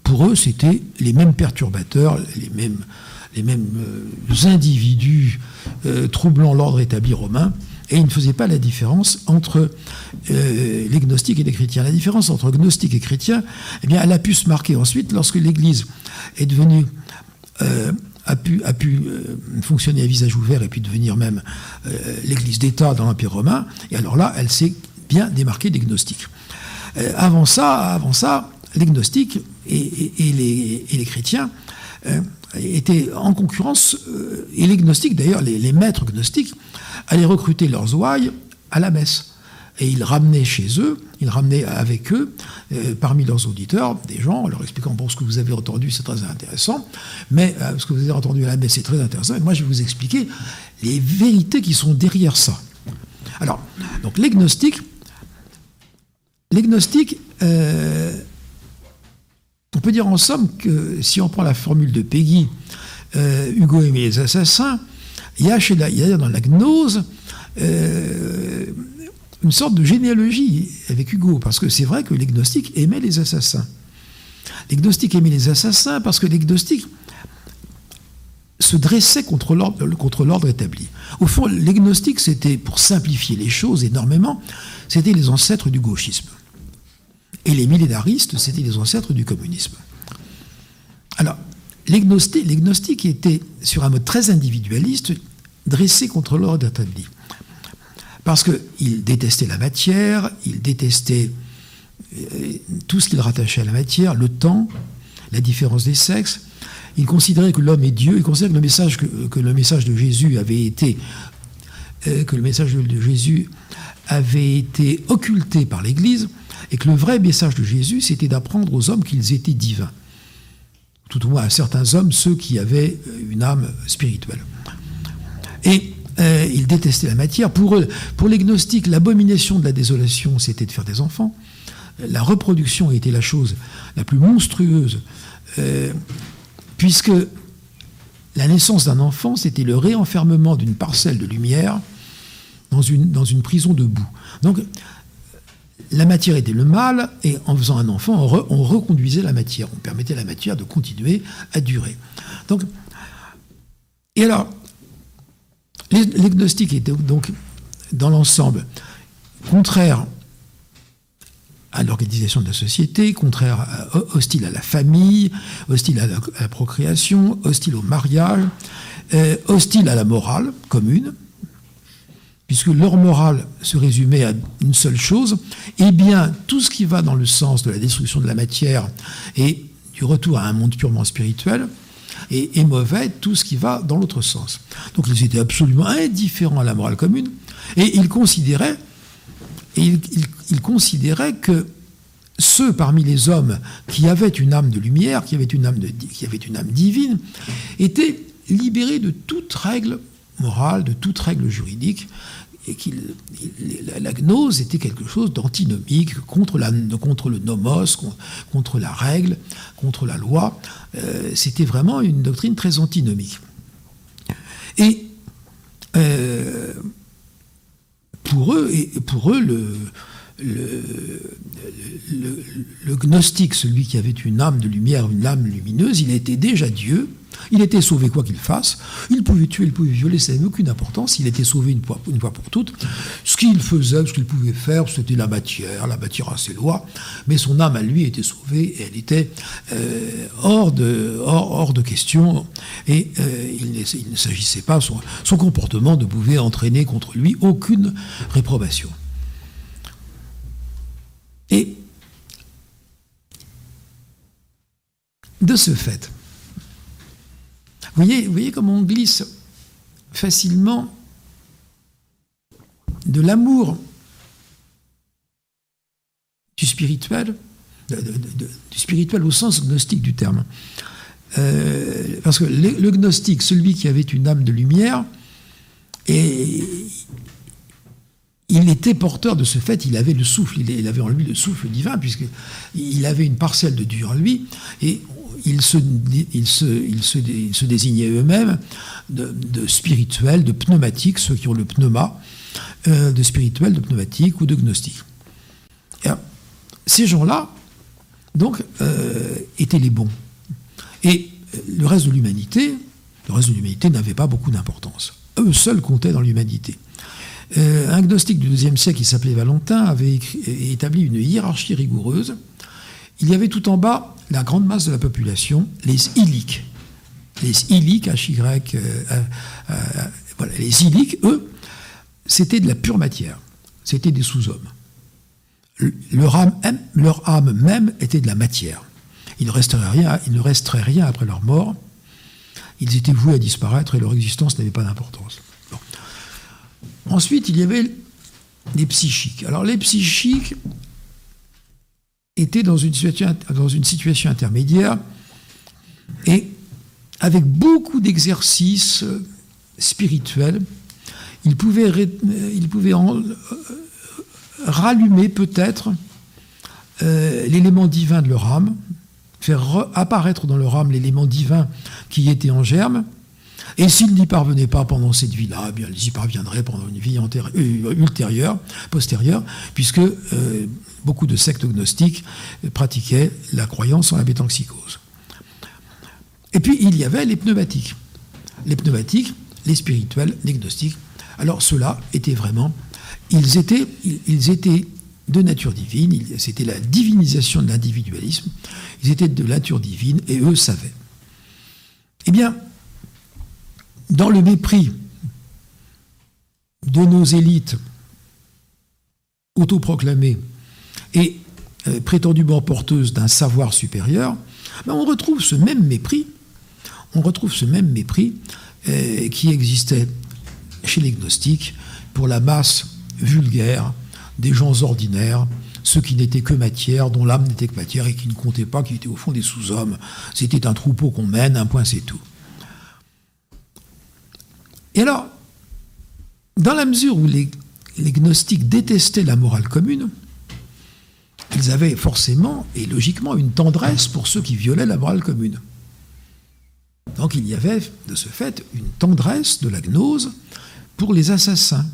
Pour eux, c'était les mêmes perturbateurs, les mêmes, les mêmes euh, individus euh, troublant l'ordre établi romain, et ils ne faisaient pas la différence entre euh, les gnostiques et les chrétiens. La différence entre gnostiques et chrétiens, eh bien, elle a pu se marquer ensuite lorsque l'Église est devenue a pu, a pu fonctionner à visage ouvert et puis devenir même l'Église d'État dans l'Empire romain. Et alors là, elle s'est bien démarqué des gnostiques. Avant ça, avant ça, les gnostiques et, les, chrétiens euh, étaient en concurrence, euh, et les gnostiques d'ailleurs, les, maîtres gnostiques, allaient recruter leurs ouailles à la messe. Et ils ramenaient chez eux, ils ramenaient avec eux, parmi leurs auditeurs, des gens, leur expliquant, bon, ce que vous avez entendu, c'est très intéressant, mais ce que vous avez entendu à la messe, c'est très intéressant, et moi, je vais vous expliquer les vérités qui sont derrière ça. Alors, donc les gnostiques, les gnostiques, euh, on peut dire en somme que si on prend la formule de Peggy, euh, Hugo aimait les assassins, il y a, dans la gnose euh, une sorte de généalogie avec Hugo, parce que c'est vrai que les gnostiques aimaient les assassins. Les gnostiques aimaient les assassins parce que les gnostiques se dressaient contre l'ordre établi. Au fond, les gnostiques, c'était, pour simplifier les choses énormément, c'était les ancêtres du gauchisme. Et les millénaristes, c'était les ancêtres du communisme. Alors, les gnostiques, sur un mode très individualiste, dressés contre l'ordre établi. Parce qu'ils détestaient la matière, ils détestaient euh, tout ce qu'ils rattachaient à la matière, le temps, la différence des sexes. Ils considéraient que l'homme est Dieu, ils considéraient que le message, que, le message de Jésus avait été euh, que le message de Jésus avait été occulté par l'Église et que le vrai message de Jésus, c'était d'apprendre aux hommes qu'ils étaient divins. Tout au moins à certains hommes, ceux qui avaient une âme spirituelle. Et euh, ils détestaient la matière. Pour eux, pour les gnostiques, l'abomination de la désolation, c'était de faire des enfants. La reproduction était la chose la plus monstrueuse, euh, puisque la naissance d'un enfant, c'était le réenfermement d'une parcelle de lumière dans une, dans une prison de boue. Donc, la matière était le mal, et en faisant un enfant, on, reconduisait la matière, on permettait à la matière de continuer à durer. Donc, et alors, les, étaient donc, dans l'ensemble, contraires à l'organisation de la société, contraires, hostiles à la famille, hostiles à la, procréation, hostiles au mariage, euh, hostiles à la morale commune, puisque leur morale se résumait à une seule chose, eh bien, tout ce qui va dans le sens de la destruction de la matière et du retour à un monde purement spirituel, est, mauvais, tout ce qui va dans l'autre sens. Donc ils étaient absolument indifférents à la morale commune, et ils considéraient, que ceux parmi les hommes qui avaient une âme de lumière, qui avaient une âme divine, étaient libérés de toute règle morale, de toute règle juridique, et la, gnose était quelque chose d'antinomique contre, le nomos, contre, la règle, contre la loi. Euh, c'était vraiment une doctrine très antinomique. Et pour eux, et pour eux le, le, gnostique, celui qui avait une âme de lumière, une âme lumineuse, il était déjà Dieu, il était sauvé quoi qu'il fasse, il pouvait tuer, il pouvait violer, ça n'avait aucune importance, il était sauvé une fois, pour toutes. Ce qu'il faisait, ce qu'il pouvait faire, c'était la matière, la matière à ses lois, mais son âme à lui était sauvée et elle était euh, hors, de, question, et euh, il, ne, s'agissait pas, son comportement ne pouvait entraîner contre lui aucune réprobation. Et de ce fait, vous voyez, vous voyez comment on glisse facilement de l'amour du spirituel, du spirituel au sens gnostique du terme. Euh, parce que le, gnostique, celui qui avait une âme de lumière, il était porteur de ce fait, il avait le souffle, il avait en lui le souffle divin, puisqu'il avait une parcelle de Dieu en lui, ils se, se, désignaient eux-mêmes de, spirituels, de pneumatiques, ceux qui ont le pneuma, euh, de spirituels, de pneumatiques ou de gnostiques. ces gens-là, donc, euh, étaient les bons. Et le reste de l'humanité, le reste de l'humanité n'avait pas beaucoup d'importance. Eux seuls comptaient dans l'humanité. Euh, un gnostique du IIe siècle qui s'appelait Valentin avait établi une hiérarchie rigoureuse. Il y avait tout en bas la grande masse de la population, les illiques. Les illiques, H-Y, euh, euh, voilà, les illiques, eux, c'était de la pure matière. C'était des sous-hommes. Leur âme, leur âme même était de la matière. Il ne, resterait rien, il ne resterait rien après leur mort. Ils étaient voués à disparaître et leur existence n'avait pas d'importance. Ensuite, il y avait les psychiques. Alors les psychiques étaient dans une situation, dans une situation intermédiaire et avec beaucoup d'exercices spirituels, ils pouvaient, ils pouvaient euh, rallumer peut-être euh, l'élément divin de leur âme, faire apparaître dans leur âme l'élément divin qui était en germe, et s'ils n'y parvenaient pas pendant cette vie-là, eh bien, ils y parviendraient pendant une vie euh, ultérieure, postérieure, puisque euh, beaucoup de sectes gnostiques pratiquaient la croyance en la métempsychose. Et puis, il y avait les pneumatiques. Les pneumatiques, les spirituels, les gnostiques. Alors, ceux-là étaient vraiment... Ils étaient, ils étaient de nature divine, c'était la divinisation de l'individualisme, ils étaient de nature divine et eux savaient. Eh bien, dans le mépris de nos élites autoproclamées et euh, prétendument porteuses d'un savoir supérieur, ben, on retrouve ce même mépris, on retrouve ce même mépris euh, qui existait chez les gnostiques pour la masse vulgaire des gens ordinaires, ceux qui n'étaient que matière, dont l'âme n'était que matière et qui ne comptaient pas, qui étaient au fond des sous-hommes. C'était un troupeau qu'on mène, un point c'est tout. Et alors, dans la mesure où les, gnostiques détestaient la morale commune, ils avaient forcément et logiquement une tendresse pour ceux qui violaient la morale commune. Donc il y avait de ce fait une tendresse de la gnose pour les assassins.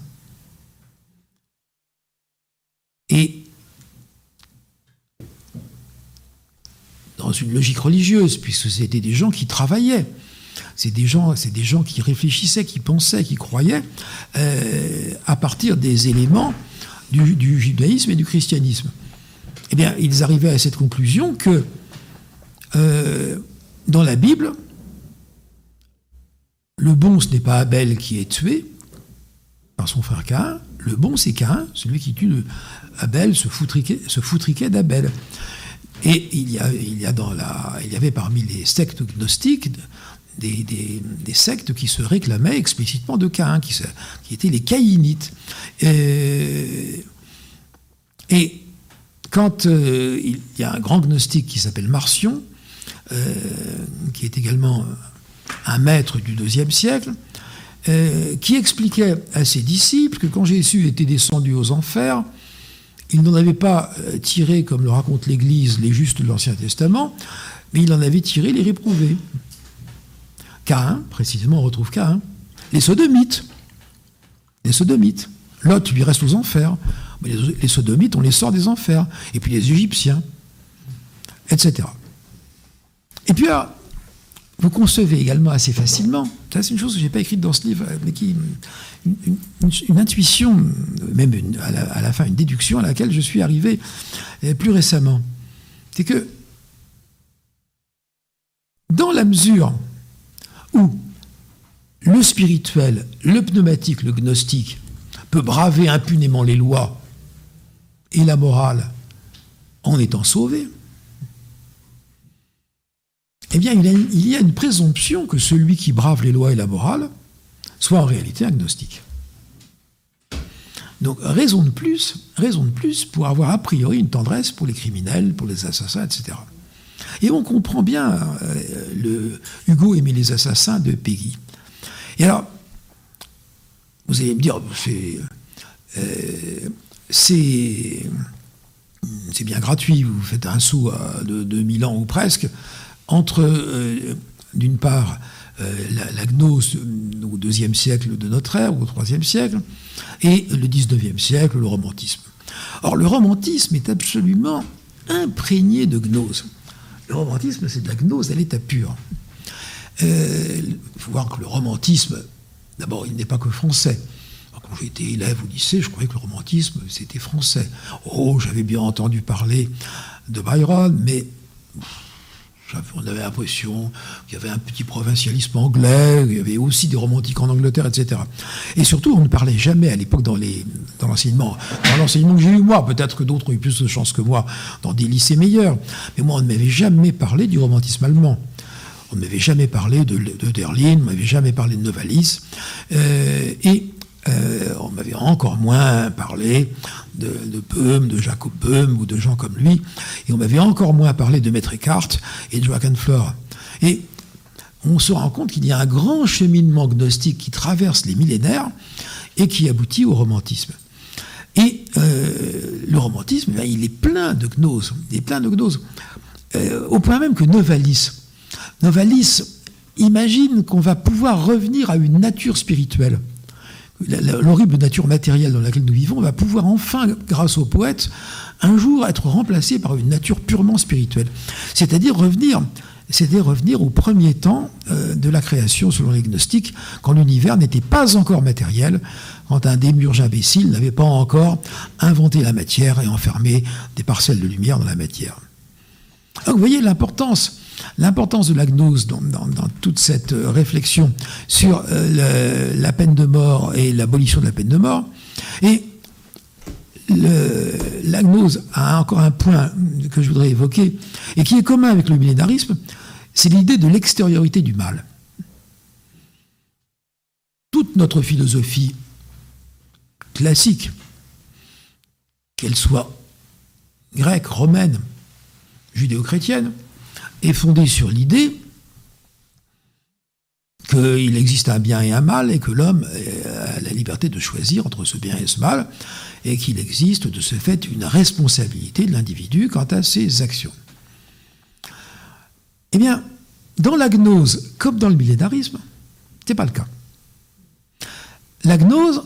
Et dans une logique religieuse, puisque c'était des gens qui travaillaient, c'est des gens, qui réfléchissaient, qui pensaient, qui croyaient euh, à partir des éléments du, judaïsme et du christianisme. Eh ils arrivaient à cette conclusion que euh, dans la Bible, le bon, ce n'est pas Abel qui est tué par son frère Cain. Le bon, c'est Cain, celui qui tue Abel, se foutriquait, d'Abel. Et il y, a, il, y a dans la, il y avait parmi les sectes gnostiques des, sectes qui se réclamaient explicitement de Caïn, qui, qui étaient les caïnites. Et, quand euh, il y a un grand gnostique qui s'appelle Marcion, euh, qui est également un maître du IIe siècle, qui expliquait à ses disciples que quand Jésus était descendu aux enfers, il n'en avait pas tiré, comme le raconte l'Église, les justes de l'Ancien Testament, mais il en avait tiré les réprouvés. Cain, précisément, on retrouve Cain. les sodomites. Les sodomites. Lot lui reste aux enfers. Les, sodomites, on les sort des enfers. Et puis les Égyptiens, etc. Et puis vous concevez également assez facilement, ça c'est une chose que je n'ai pas écrite dans ce livre, mais qui une, intuition, même à, la, fin une déduction à laquelle je suis arrivé plus récemment. C'est que dans la mesure où le spirituel, le pneumatique, le gnostique peut braver impunément les lois et la morale en étant sauvé, eh bien, il y a une présomption que celui qui brave les lois et la morale soit en réalité agnostique. Donc, raison de plus, raison de plus pour avoir a priori une tendresse pour les criminels, pour les assassins, etc. Et on comprend bien euh, le Hugo aimait les assassins de Peggy. Et alors, vous allez me dire, c'est euh, c'est bien gratuit, vous faites un sou de, de 1000 ans ou presque, entre, euh, d'une part, la, gnose au deuxième siècle de notre ère, ou au troisième siècle, et le 19e siècle, le romantisme. Or, le romantisme est absolument imprégné de gnose. Le romantisme, c'est de la gnose à l'état pur. Euh, il faut voir que le romantisme, d'abord, il n'est pas que français. Quand j'étais élève au lycée, je croyais que le romantisme, c'était français. Oh, j'avais bien entendu parler de Byron, mais on avait l'impression qu'il y avait un petit provincialisme anglais, il y avait aussi des romantiques en Angleterre, etc. Et surtout, on ne parlait jamais à l'époque dans, l'enseignement, dans l'enseignement que j'ai eu moi, peut-être que d'autres ont eu plus de chance que moi dans des lycées meilleurs, mais moi, on ne m'avait jamais parlé du romantisme allemand. On ne m'avait jamais parlé de, de Derlin, on ne m'avait jamais parlé de Novalis. Euh, et euh, on m'avait encore moins parlé de, de de Jacob Böhm ou de gens comme lui, et on m'avait encore moins parlé de Maître Eckhart et de Joachim Fleur. Et on se rend compte qu'il y a un grand cheminement gnostique qui traverse les millénaires et qui aboutit au romantisme. Et euh, le romantisme, eh il est plein de gnoses, il est plein de gnoses, euh, au point même que Novalis, Novalis imagine qu'on va pouvoir revenir à une nature spirituelle l'horrible nature matérielle dans laquelle nous vivons va pouvoir enfin, grâce au poète, un jour être remplacé par une nature purement spirituelle. C'est-à-dire revenir, au premier temps euh, de la création selon les gnostiques, quand l'univers n'était pas encore matériel, quand un démurge imbécile n'avait pas encore inventé la matière et enfermé des parcelles de lumière dans la matière. Vous voyez l'importance l'importance de la gnose dans, toute cette euh, réflexion sur euh, la peine de mort et l'abolition de la peine de mort. Et la gnose a encore un point que je voudrais évoquer, et qui est commun avec le millénarisme, c'est l'idée de l'extériorité du mal. Toute notre philosophie classique, qu'elle soit grecque, romaine, judéo-chrétienne, est fondée sur l'idée qu'il existe un bien et un mal et que l'homme a la liberté de choisir entre ce bien et ce mal et qu'il existe de ce fait une responsabilité de l'individu quant à ses actions. Eh bien, dans la gnose comme dans le millénarisme, ce n'est pas le cas. La gnose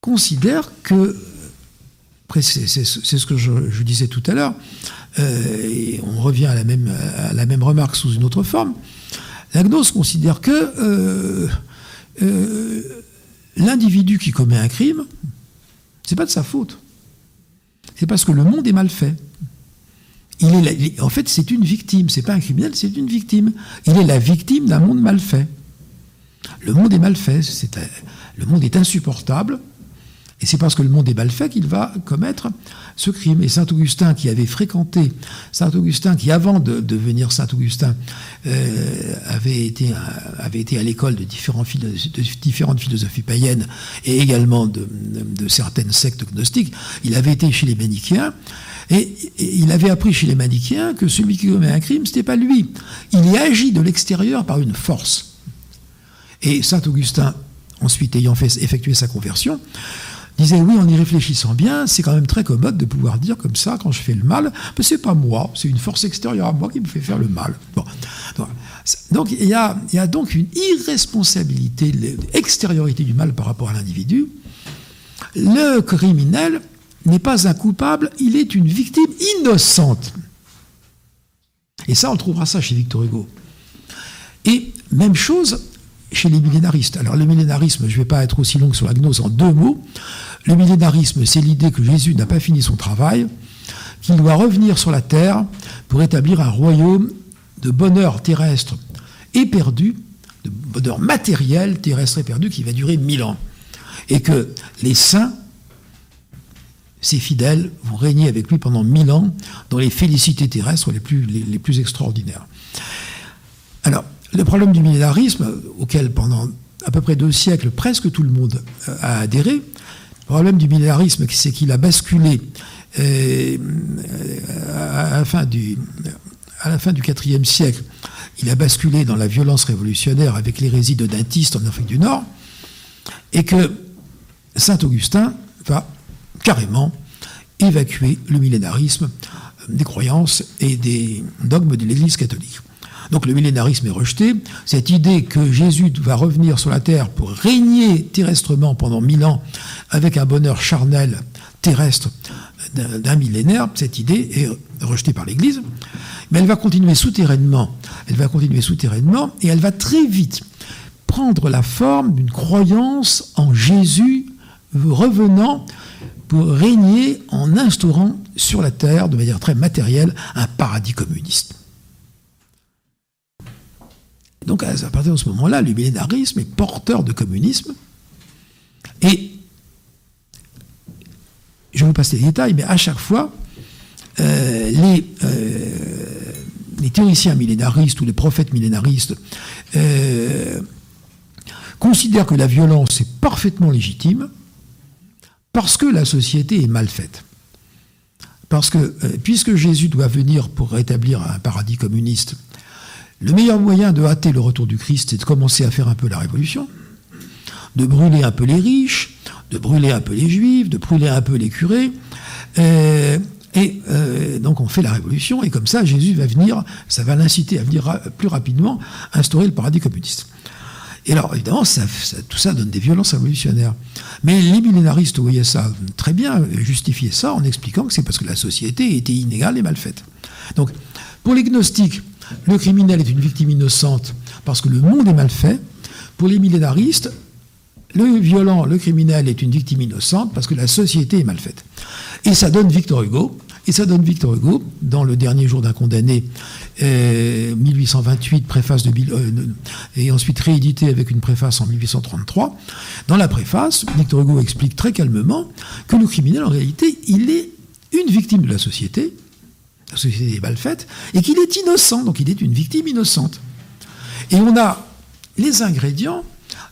considère que, c'est ce que je disais tout à l'heure, et on revient à la, même, à la même remarque sous une autre forme, la gnose considère que euh, euh, l'individu qui commet un crime, c'est pas de sa faute. C'est parce que le monde est mal fait. Il est en fait, c'est une victime. C'est pas un criminel, c'est une victime. Il est la victime d'un monde mal fait. Le monde est mal fait. le monde est insupportable. Et c'est parce que le monde est mal fait qu'il va commettre ce crime. Et Saint Augustin, qui avait fréquenté, Saint Augustin, qui avant de devenir Saint Augustin, euh, avait, été, avait été à l'école de, différentes philosophies païennes et également de, certaines sectes gnostiques, il avait été chez les manichéens. Et, il avait appris chez les manichéens que celui qui commet un crime, ce n'était pas lui. Il y agit de l'extérieur par une force. Et Saint Augustin, ensuite ayant fait effectuer sa conversion, disait oui, en y réfléchissant bien, c'est quand même très commode de pouvoir dire comme ça, quand je fais le mal, mais c'est pas moi, c'est une force extérieure à moi qui me fait faire le mal. Donc il y, a, il y a donc une irresponsabilité, l'extériorité du mal par rapport à l'individu. Le criminel n'est pas un coupable, il est une victime innocente. Et ça, on trouvera ça chez Victor Hugo. Et même chose chez les millénaristes. Alors le millénarisme, je ne vais pas être aussi long sur la gnose en deux mots. Le millénarisme, c'est l'idée que Jésus n'a pas fini son travail, qu'il doit revenir sur la terre pour établir un royaume de bonheur terrestre éperdu, de bonheur matériel terrestre éperdu qui va durer mille ans. Et que les saints, ses fidèles, vont régner avec lui pendant mille ans dans les félicités terrestres les plus, les, plus extraordinaires. Alors, le problème du millénarisme, auquel pendant à peu près deux siècles, presque tout le monde a adhéré, le problème du millénarisme, c'est qu'il a basculé euh, à, la fin du, à la fin du IVe siècle, il a basculé dans la violence révolutionnaire avec l'hérésie de Dentiste en Afrique du Nord, et que Saint Augustin va carrément évacuer le millénarisme des croyances et des dogmes de l'Église catholique. Donc le millénarisme est rejeté. Cette idée que Jésus va revenir sur la terre pour régner terrestrement pendant mille ans avec un bonheur charnel terrestre d'un millénaire, cette idée est rejetée par l'Église. Mais elle va continuer souterrainement. Elle va continuer souterrainement et elle va très vite prendre la forme d'une croyance en Jésus revenant pour régner en instaurant sur la terre, de manière très matérielle, un paradis communiste. Donc à partir de ce moment-là, le millénarisme est porteur de communisme. Et je vous passe les détails, mais à chaque fois, euh, les, euh, les, théoriciens millénaristes ou les prophètes millénaristes euh, considèrent que la violence est parfaitement légitime parce que la société est mal faite. Parce que, puisque Jésus doit venir pour rétablir un paradis communiste, le meilleur moyen de hâter le retour du Christ, c'est de commencer à faire un peu la révolution, de brûler un peu les riches, de brûler un peu les juifs, de brûler un peu les curés. Euh, et euh, donc on fait la révolution, et comme ça, Jésus va venir, ça va l'inciter à venir plus rapidement instaurer le paradis communiste. Et alors, évidemment, tout ça donne des violences révolutionnaires. Mais les millénaristes voyaient ça très bien, justifiaient ça en expliquant que c'est parce que la société était inégale et mal faite. Donc, pour les gnostiques, le criminel est une victime innocente parce que le monde est mal fait. Pour les millénaristes, le violent, le criminel est une victime innocente parce que la société est mal faite. Et ça donne Victor Hugo. Et ça donne Victor Hugo, dans Le dernier jour d'un condamné, 1828, euh, préface de euh, et ensuite réédité avec une préface en 1833. Dans la préface, Victor Hugo explique très calmement que le criminel, en réalité, il est une victime de la société, la société est mal faite, et qu'il est innocent, donc il est une victime innocente. Et on a les ingrédients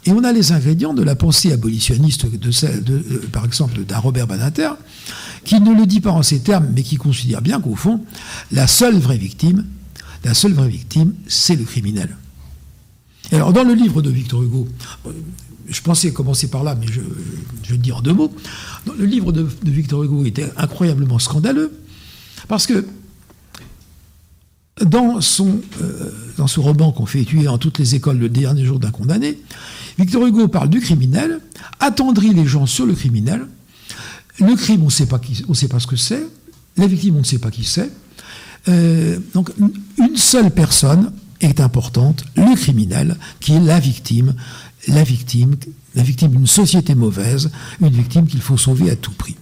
et on a les ingrédients de la pensée abolitionniste, de, de, euh, par exemple, d'un Robert Badinter, qui ne le dit pas en ces termes, mais qui considère bien qu'au fond, la seule vraie victime, la seule vraie victime, c'est le criminel. Et alors, dans le livre de Victor Hugo, euh, je pensais commencer par là, mais je, je vais le dire en deux mots. Dans le livre de, Victor Hugo était incroyablement scandaleux, parce que dans son, euh, dans ce roman qu'on fait étudier dans toutes les écoles le dernier jour d'un condamné, Victor Hugo parle du criminel, attendrit les gens sur le criminel. Le crime, on ne sait pas ce que c'est. La victime, on ne sait pas qui c'est. Euh, donc, une seule personne est importante, le criminel, qui est la victime, la victime, la victime d'une société mauvaise, une victime qu'il faut sauver à tout prix.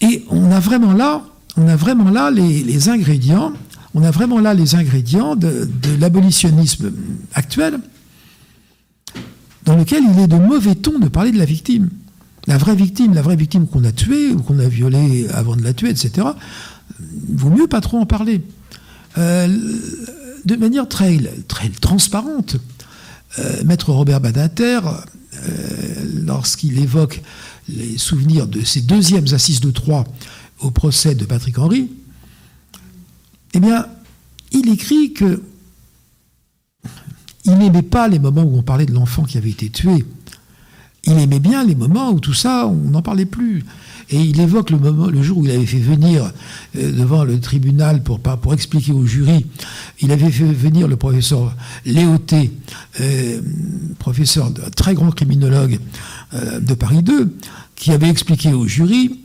Et on a vraiment là, on a vraiment là les ingrédients de, l'abolitionnisme actuel, dans lequel il est de mauvais ton de parler de la victime. La vraie victime, la vraie victime qu'on a tuée ou qu'on a violée avant de la tuer, etc., il vaut mieux pas trop en parler. Euh, de manière très, très transparente, euh, Maître Robert Badinter, euh, lorsqu'il évoque les souvenirs de ses deuxièmes assises de Troyes au procès de Patrick Henry, eh bien, il écrit que il n'aimait pas les moments où on parlait de l'enfant qui avait été tué. il aimait bien les moments où tout ça, on n'en parlait plus. Et il évoque le, moment, le jour où il avait fait venir euh, devant le tribunal pour, expliquer au jury, il avait fait venir le professeur Léoté, euh, professeur, très grand criminologue euh, de Paris 2, qui avait expliqué au jury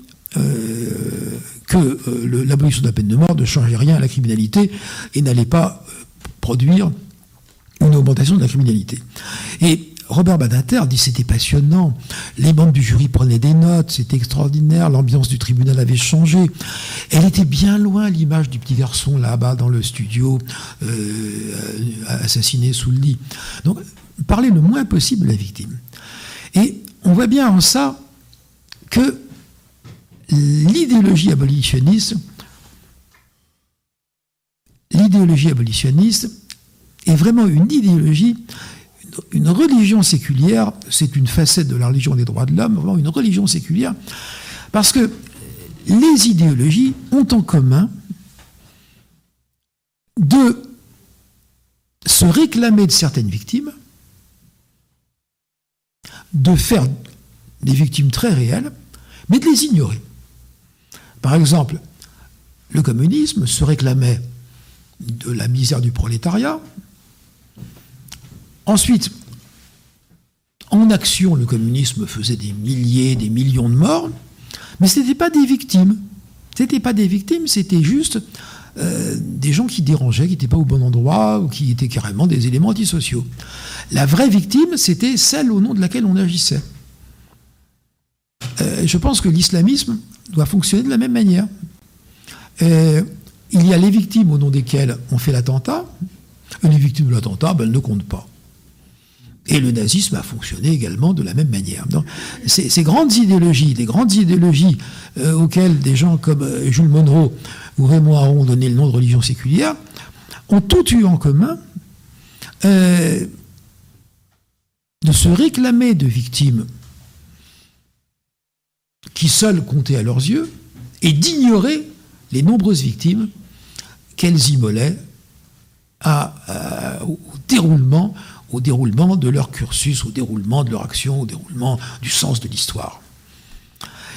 que l'abolition de la peine de mort ne changeait rien à la criminalité et n'allait pas produire une augmentation de la criminalité. Et Robert Badinter dit c'était passionnant, les membres du jury prenaient des notes, c'était extraordinaire, l'ambiance du tribunal avait changé. Elle était bien loin l'image du petit garçon là-bas dans le studio, euh, assassiné sous le lit. Donc, parler le moins possible de la victime. Et on voit bien en ça que l'idéologie abolitionniste, est vraiment une idéologie une religion séculière, c'est une facette de la religion des droits de l'homme, vraiment une religion séculière, parce que les idéologies ont en commun de se réclamer de certaines victimes, de faire des victimes très réelles, mais de les ignorer. Par exemple, le communisme se réclamait de la misère du prolétariat, Ensuite, en action, le communisme faisait des milliers, des millions de morts, mais ce n'étaient pas des victimes. Ce n'étaient pas des victimes, c'était juste euh, des gens qui dérangeaient, qui n'étaient pas au bon endroit, ou qui étaient carrément des éléments antisociaux. La vraie victime, c'était celle au nom de laquelle on agissait. Euh, je pense que l'islamisme doit fonctionner de la même manière. Euh, il y a les victimes au nom desquelles on fait l'attentat, et les victimes de l'attentat, ben, elles ne comptent pas. Et le nazisme a fonctionné également de la même manière. Ces, grandes idéologies, les grandes idéologies euh, auxquelles des gens comme Jules Monroe ou Raymond Aron ont donné le nom de religion séculière, ont tout eu en commun de se réclamer de victimes qui seules comptaient à leurs yeux et d'ignorer les nombreuses victimes qu'elles immolaient au déroulement au déroulement de leur cursus, au déroulement de leur action, au déroulement du sens de l'histoire.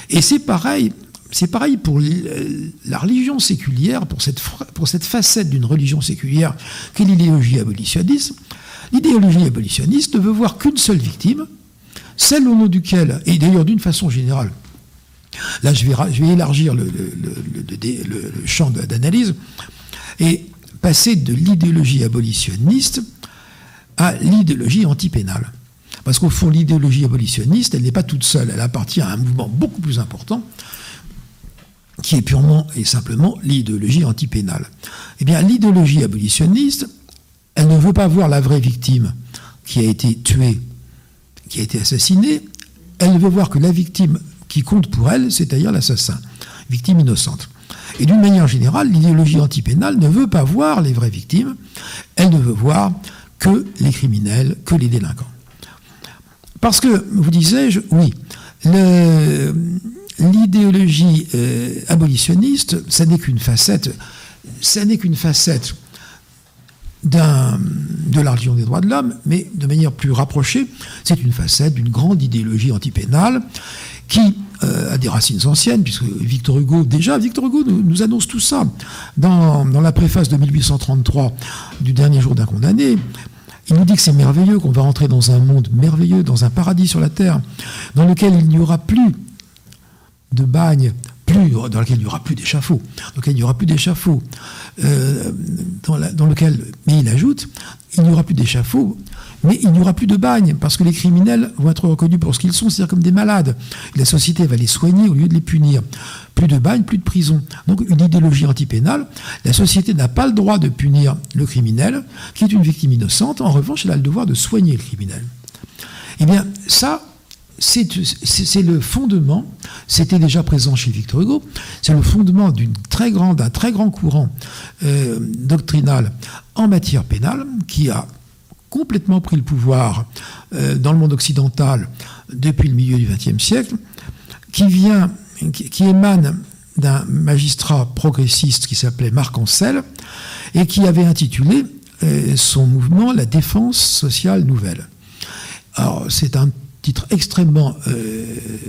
Et c'est pareil, c'est pareil pour la religion séculière, pour cette, pour cette facette d'une religion séculière qu'est l'idéologie abolitionniste. L'idéologie abolitionniste ne veut voir qu'une seule victime, celle au nom duquel, et d'ailleurs d'une façon générale, là je vais, élargir le, le champ d'analyse, et passer de l'idéologie abolitionniste à l'idéologie antipénale. Parce qu'au fond, l'idéologie abolitionniste, elle n'est pas toute seule, elle appartient à un mouvement beaucoup plus important, qui est purement et simplement l'idéologie antipénale. Eh bien, l'idéologie abolitionniste, elle ne veut pas voir la vraie victime qui a été tuée, qui a été assassinée, elle veut voir que la victime qui compte pour elle, c'est-à-dire l'assassin, victime innocente. Et d'une manière générale, l'idéologie antipénale ne veut pas voir les vraies victimes, elle ne veut voir que les criminels, que les délinquants. Parce que, vous disais-je, oui, l'idéologie euh, abolitionniste, ça n'est qu'une facette, ça n'est qu'une facette de la religion des droits de l'homme, mais de manière plus rapprochée, c'est une facette d'une grande idéologie antipénale qui euh, a des racines anciennes, puisque Victor Hugo, déjà, Victor Hugo nous, annonce tout ça dans, la préface de 1833 du dernier jour d'un condamné. Il nous dit que c'est merveilleux, qu'on va rentrer dans un monde merveilleux, dans un paradis sur la terre, dans lequel il n'y aura plus de bagne, plus, dans lequel il n'y aura plus d'échafaud, dans lequel il n'y aura plus d'échafaud, euh, dans, lequel, mais il ajoute, il n'y aura plus d'échafaud mais il n'y aura plus de bagne, parce que les criminels vont être reconnus pour ce qu'ils sont, c'est-à-dire comme des malades. la société va les soigner au lieu de les punir. Plus de bagne, plus de prison. Donc une idéologie antipénale. La société n'a pas le droit de punir le criminel, qui est une victime innocente. En revanche, elle a le devoir de soigner le criminel. Eh bien, ça, c'est le fondement, c'était déjà présent chez Victor Hugo, c'est le fondement d'un très grand, très grand courant euh, doctrinal en matière pénale qui a complètement pris le pouvoir euh, dans le monde occidental depuis le milieu du XXe siècle, qui vient, qui, émane d'un magistrat progressiste qui s'appelait Marc Ancel et qui avait intitulé euh, son mouvement La défense sociale nouvelle. Alors, c'est un titre extrêmement euh,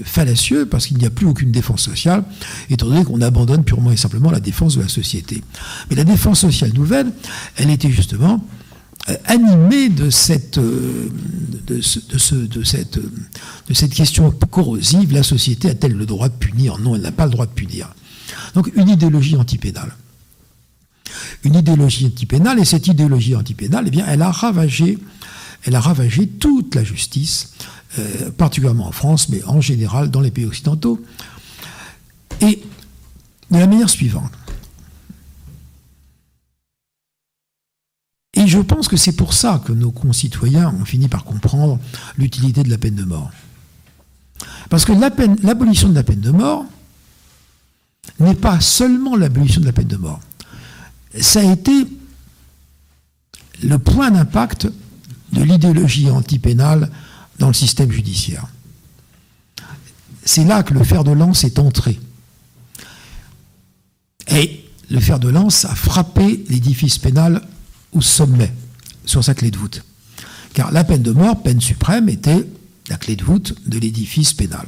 fallacieux, parce qu'il n'y a plus aucune défense sociale, étant donné qu'on abandonne purement et simplement la défense de la société. Mais la défense sociale nouvelle, elle était justement euh, animée de cette, euh, de, ce, de, cette, de cette question corrosive, la société a-t-elle le droit de punir? Non, elle n'a pas le droit de punir. Donc une idéologie antipénale. Une idéologie antipénale, et cette idéologie antipénale, eh bien, elle a ravagé, elle a ravagé toute la justice, euh, particulièrement en France, mais en général dans les pays occidentaux. Et de la manière suivante. Et je pense que c'est pour ça que nos concitoyens ont fini par comprendre l'utilité de la peine de mort. Parce que l'abolition de la peine de mort n'est pas seulement l'abolition de la peine de mort. Ça a été le point d'impact de l'idéologie antipénale dans le système judiciaire. C'est là que le fer de lance est entré. Et le fer de lance a frappé l'édifice pénal au sommet, sur sa clé de voûte. Car la peine de mort, peine suprême, était la clé de voûte de l'édifice pénal.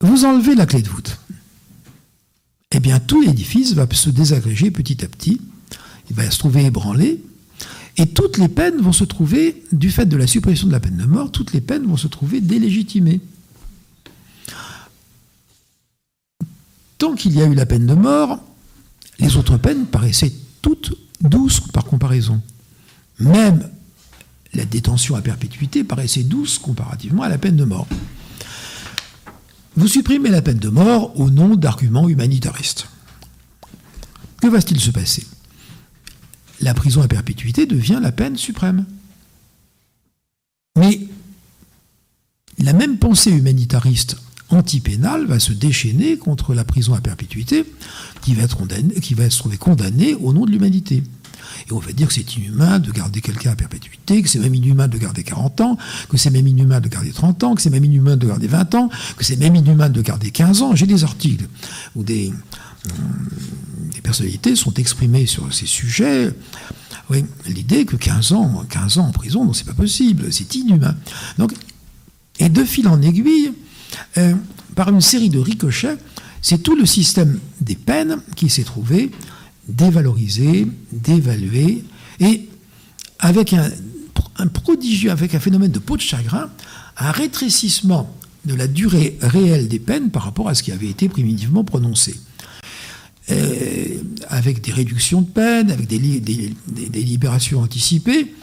Vous enlevez la clé de voûte. Eh bien, tout l'édifice va se désagréger petit à petit. Il va se trouver ébranlé. Et toutes les peines vont se trouver, du fait de la suppression de la peine de mort, toutes les peines vont se trouver délégitimées. Tant qu'il y a eu la peine de mort, les autres peines paraissaient toutes douces par comparaison. Même la détention à perpétuité paraissait douce comparativement à la peine de mort. Vous supprimez la peine de mort au nom d'arguments humanitaristes. Que va-t-il se passer? La prison à perpétuité devient la peine suprême. Mais la même pensée humanitariste antipénale va se déchaîner contre la prison à perpétuité qui va, être qui va se trouver condamnée au nom de l'humanité. Et on va dire que c'est inhumain de garder quelqu'un à perpétuité, que c'est même inhumain de garder 40 ans, que c'est même inhumain de garder 30 ans, que c'est même inhumain de garder 20 ans, que c'est même inhumain de garder 15 ans. J'ai des articles où des, euh, des personnalités sont exprimées sur ces sujets. Oui, l'idée que 15 ans, 15 ans en prison, c'est pas possible, c'est inhumain. Donc, et de fil en aiguille, euh, par une série de ricochets, c'est tout le système des peines qui s'est trouvé dévalorisé, dévalué, et avec un, prodigieux, avec un phénomène de peau de chagrin, un rétrécissement de la durée réelle des peines par rapport à ce qui avait été primitivement prononcé. Euh, avec des réductions de peine, avec des, libérations anticipées.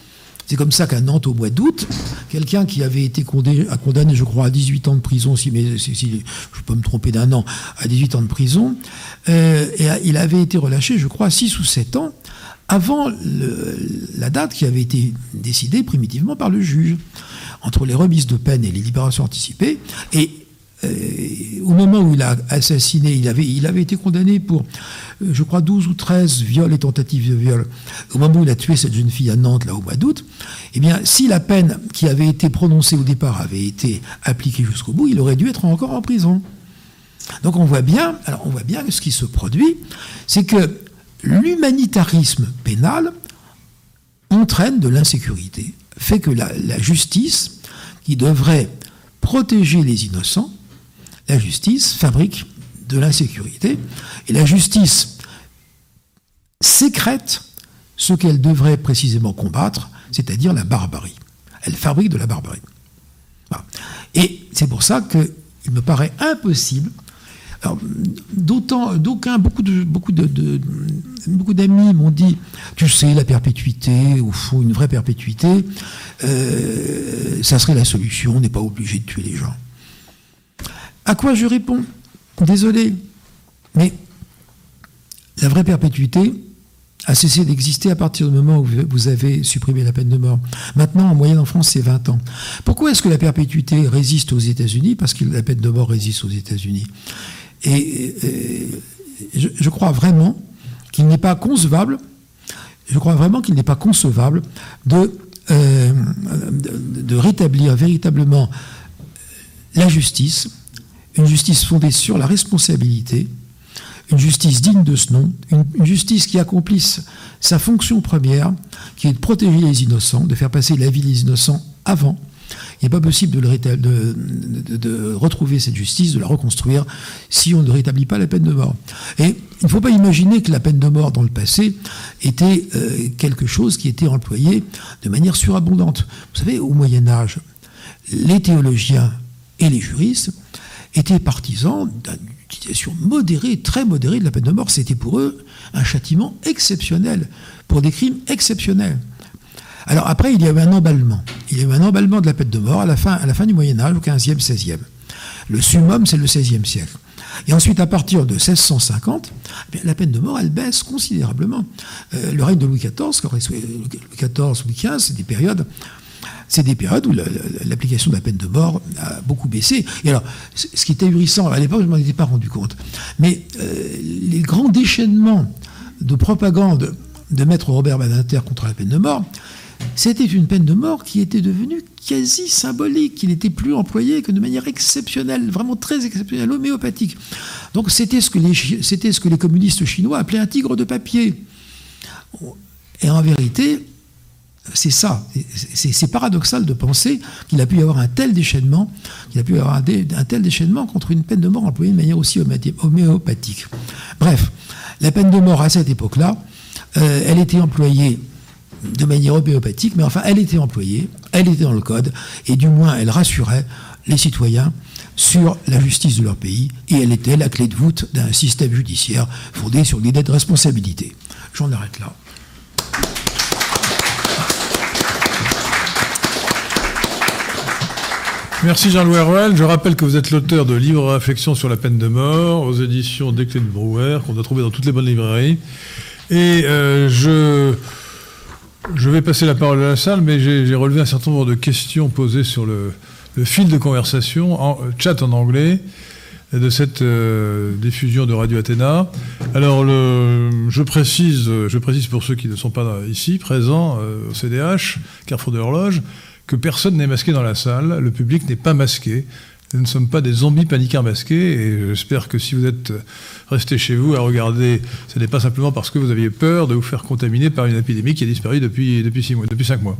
C'est comme ça qu'à Nantes, au mois d'août, quelqu'un qui avait été condamné, je crois, à 18 ans de prison, si, mais, si, je peux me tromper d'un an, à 18 ans de prison, euh, il avait été relâché, je crois, 6 ou 7 ans avant la date qui avait été décidée primitivement par le juge. Entre les remises de peine et les libérations anticipées, et au moment où il a assassiné, il avait, il avait été condamné pour, euh, je crois, 12 ou 13 viols et tentatives de viol. Au moment où il a tué cette jeune fille à Nantes, là, au mois d'août, eh bien, si la peine qui avait été prononcée au départ avait été appliquée jusqu'au bout, il aurait dû être encore en prison. Donc on voit bien, alors on voit bien que ce qui se produit, c'est que l'humanitarisme pénal entraîne de l'insécurité, fait que la justice, qui devrait protéger les innocents, la justice fabrique de l'insécurité. Et la justice sécrète ce qu'elle devrait précisément combattre, c'est-à-dire la barbarie. Elle fabrique de la barbarie. Et c'est pour ça qu'il me paraît impossible. D'autant, d'aucuns, beaucoup de, beaucoup d'amis m'ont dit, tu sais, la perpétuité, au fond, une vraie perpétuité, euh, ça serait la solution. On n'est pas obligé de tuer les gens. À quoi je réponds Désolé, mais la vraie perpétuité a cessé d'exister à partir du moment où vous avez supprimé la peine de mort. Maintenant, en moyenne en France, c'est 20 ans. Pourquoi est-ce que la perpétuité résiste aux États-Unis? Parce que la peine de mort résiste aux États-Unis. Et, je, crois vraiment qu'il n'est pas concevable, je crois vraiment qu'il n'est pas concevable de, euh, de rétablir véritablement la justice une justice fondée sur la responsabilité, une justice digne de ce nom, une, justice qui accomplisse sa fonction première, qui est de protéger les innocents, de faire passer la vie des innocents avant, il n'est pas possible de, retrouver cette justice, de la reconstruire, si on ne rétablit pas la peine de mort. Et il ne faut pas imaginer que la peine de mort dans le passé était euh, quelque chose qui était employé de manière surabondante. Vous savez, au Moyen Âge, les théologiens et les juristes étaient partisans d'une utilisation modérée, très modérée de la peine de mort. C'était pour eux un châtiment exceptionnel, pour des crimes exceptionnels. Alors après, il y a eu un emballement. Il y a eu un emballement de la peine de mort à la fin, à la fin du Moyen Âge, au 15e, 16e. Le summum, c'est le 16e siècle. Et ensuite, à partir de 1650, eh la peine de mort, elle baisse considérablement. Euh, le règne de Louis XIV, Louis XIV, Louis XV, c'est des périodes c'est des périodes où l'application de la peine de mort a beaucoup baissé. Et alors, ce qui est ahurissant, à l'époque, je ne m'en étais pas rendu compte, mais euh, les grands déchaînements de propagande de maître Robert Badinter contre la peine de mort, c'était une peine de mort qui était devenue quasi symbolique, qui n'était plus employée que de manière exceptionnelle, vraiment très exceptionnelle, homéopathique. Donc c'était ce, ce que les communistes chinois appelaient un tigre de papier. Et en vérité, c'est ça. C'est paradoxal de penser qu'il a pu y avoir un tel déchaînement, qu'il a pu y avoir un, tel déchaînement contre une peine de mort employée de manière aussi homéopathique. Bref, la peine de mort à cette époque-là, euh, elle était employée de manière homéopathique, mais enfin, elle était employée, elle était dans le code, et du moins, elle rassurait les citoyens sur la justice de leur pays, et elle était la clé de voûte d'un système judiciaire fondé sur l'idée de responsabilité. J'en arrête là. Merci Jean-Louis Ruel. Je rappelle que vous êtes l'auteur de Livres réflexion sur la peine de mort aux éditions Desclés de Brouwer, qu'on doit trouver dans toutes les bonnes librairies. Et euh, je, je vais passer la parole à la salle, mais j'ai relevé un certain nombre de questions posées sur le, fil de conversation, chat en anglais, de cette euh, diffusion de Radio Athéna. Alors, je, précise, je précise pour ceux qui ne sont pas ici, présents euh, au CDH, Carrefour de l'Horloge, que personne n'est masqué dans la salle, le public n'est pas masqué. Nous ne sommes pas des zombies paniqueurs masqués et j'espère que si vous êtes resté chez vous à regarder, ce n'est pas simplement parce que vous aviez peur de vous faire contaminer par une épidémie qui a disparu depuis, depuis, mois, cinq mois.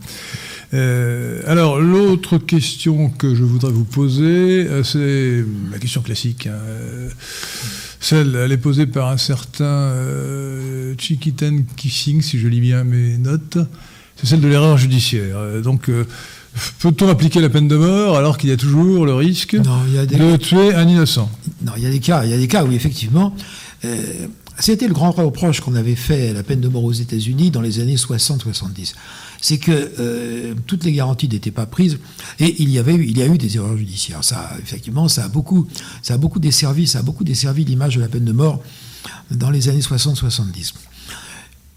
Euh, alors, l'autre question que je voudrais vous poser, euh, c'est la question classique. Hein. Celle, elle est posée par un certain euh, Chikitan Kissing, si je lis bien mes notes. C'est celle de l'erreur judiciaire. Donc, Peut-on appliquer la peine de mort alors qu'il y a toujours le risque de tuer un innocent Non, il y a des cas, il y a des cas où effectivement, euh, c'était le grand reproche qu'on avait fait à la peine de mort aux États-Unis dans les années 60-70. C'est que euh, toutes les garanties n'étaient pas prises et il y avait eu, il y a eu des erreurs judiciaires. Ça, effectivement, ça a beaucoup, ça a beaucoup desservi, ça a beaucoup desservi l'image de la peine de mort dans les années 60-70.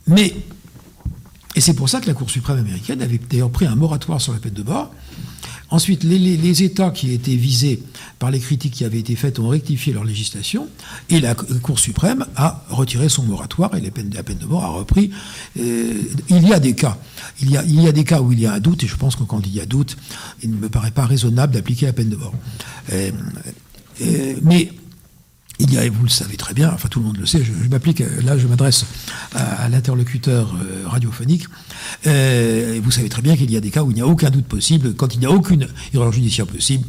Mais et c'est pour ça que la Cour suprême américaine avait d'ailleurs pris un moratoire sur la peine de mort. Ensuite, les, États qui étaient visés par les critiques qui avaient été faites ont rectifié leur législation et la Cour suprême a retiré son moratoire et la peine, de mort a repris. Euh, il y a des cas. Il y a, il y a des cas où il y a un doute et je pense que quand il y a doute, il ne me paraît pas raisonnable d'appliquer la peine de mort. Euh, euh, mais il y a, et vous le savez très bien, enfin tout le monde le sait, je, m'applique, là je m'adresse à, l'interlocuteur euh, radiophonique, euh, vous savez très bien qu'il y a des cas où il n'y a aucun doute possible, quand il n'y a aucune erreur judiciaire possible,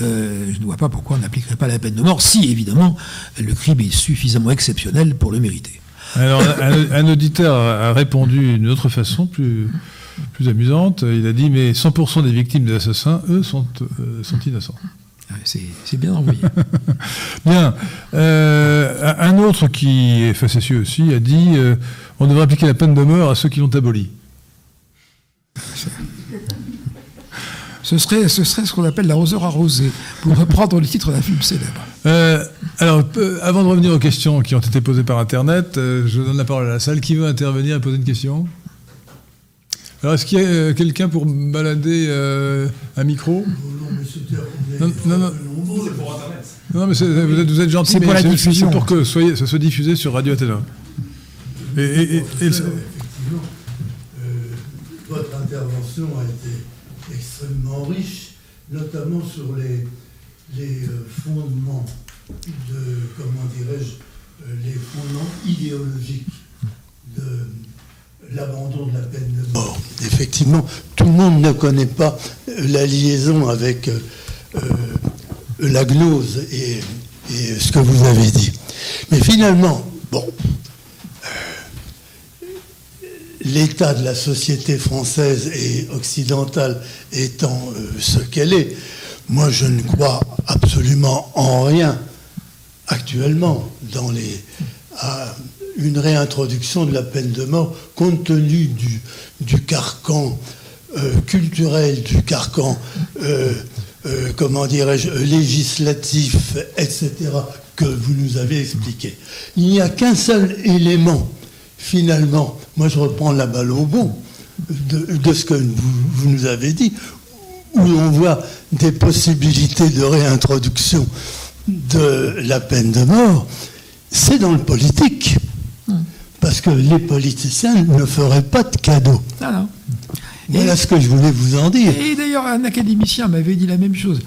euh, je ne vois pas pourquoi on n'appliquerait pas la peine de mort, si évidemment le crime est suffisamment exceptionnel pour le mériter. Alors un, auditeur a répondu d'une autre façon, plus, plus amusante, il a dit mais 100% des victimes des assassins, eux, sont, sont innocents. C'est bien envoyé. bien. Euh, un autre qui est facétieux aussi a dit euh, on devrait appliquer la peine de mort à ceux qui l'ont aboli. Ce serait, ce serait ce qu'on appelle l'arroseur arrosé, pour reprendre le titre d'un film célèbre. Euh, alors, avant de revenir aux questions qui ont été posées par Internet, je donne la parole à la salle. Qui veut intervenir et poser une question? Alors, est-ce qu'il y a euh, quelqu'un pour balader euh, un micro? Non, non, non. Non, mais vous êtes, vous êtes gentil, c'est pour la diffusion. pour que soyez, ça soit diffusé sur Radio Athéna. Et, et, et, effectivement, euh, votre intervention a été extrêmement riche, notamment sur les, les fondements de, comment dirais-je, les fondements idéologiques de l'abandon de la peine de mort. Effectivement, tout le monde ne connaît pas la liaison avec la gnose et, ce que vous avez dit. Mais finalement, bon, l'état de la société française et occidentale étant ce qu'elle est, moi je ne crois absolument en rien actuellement dans les, une réintroduction de la peine de mort compte tenu du, carcan euh, culturel, du carcan, euh, euh, comment dirais-je, législatif, etc., que vous nous avez expliqué. Il n'y a qu'un seul élément, finalement, moi je reprends la balle au bon, de, ce que vous, vous nous avez dit, où on voit des possibilités de réintroduction de la peine de mort, c'est dans le politique. Parce que les politiciens ne feraient pas de cadeaux. Ah voilà ce que je voulais vous en dire. Et d'ailleurs, un académicien m'avait dit la même chose.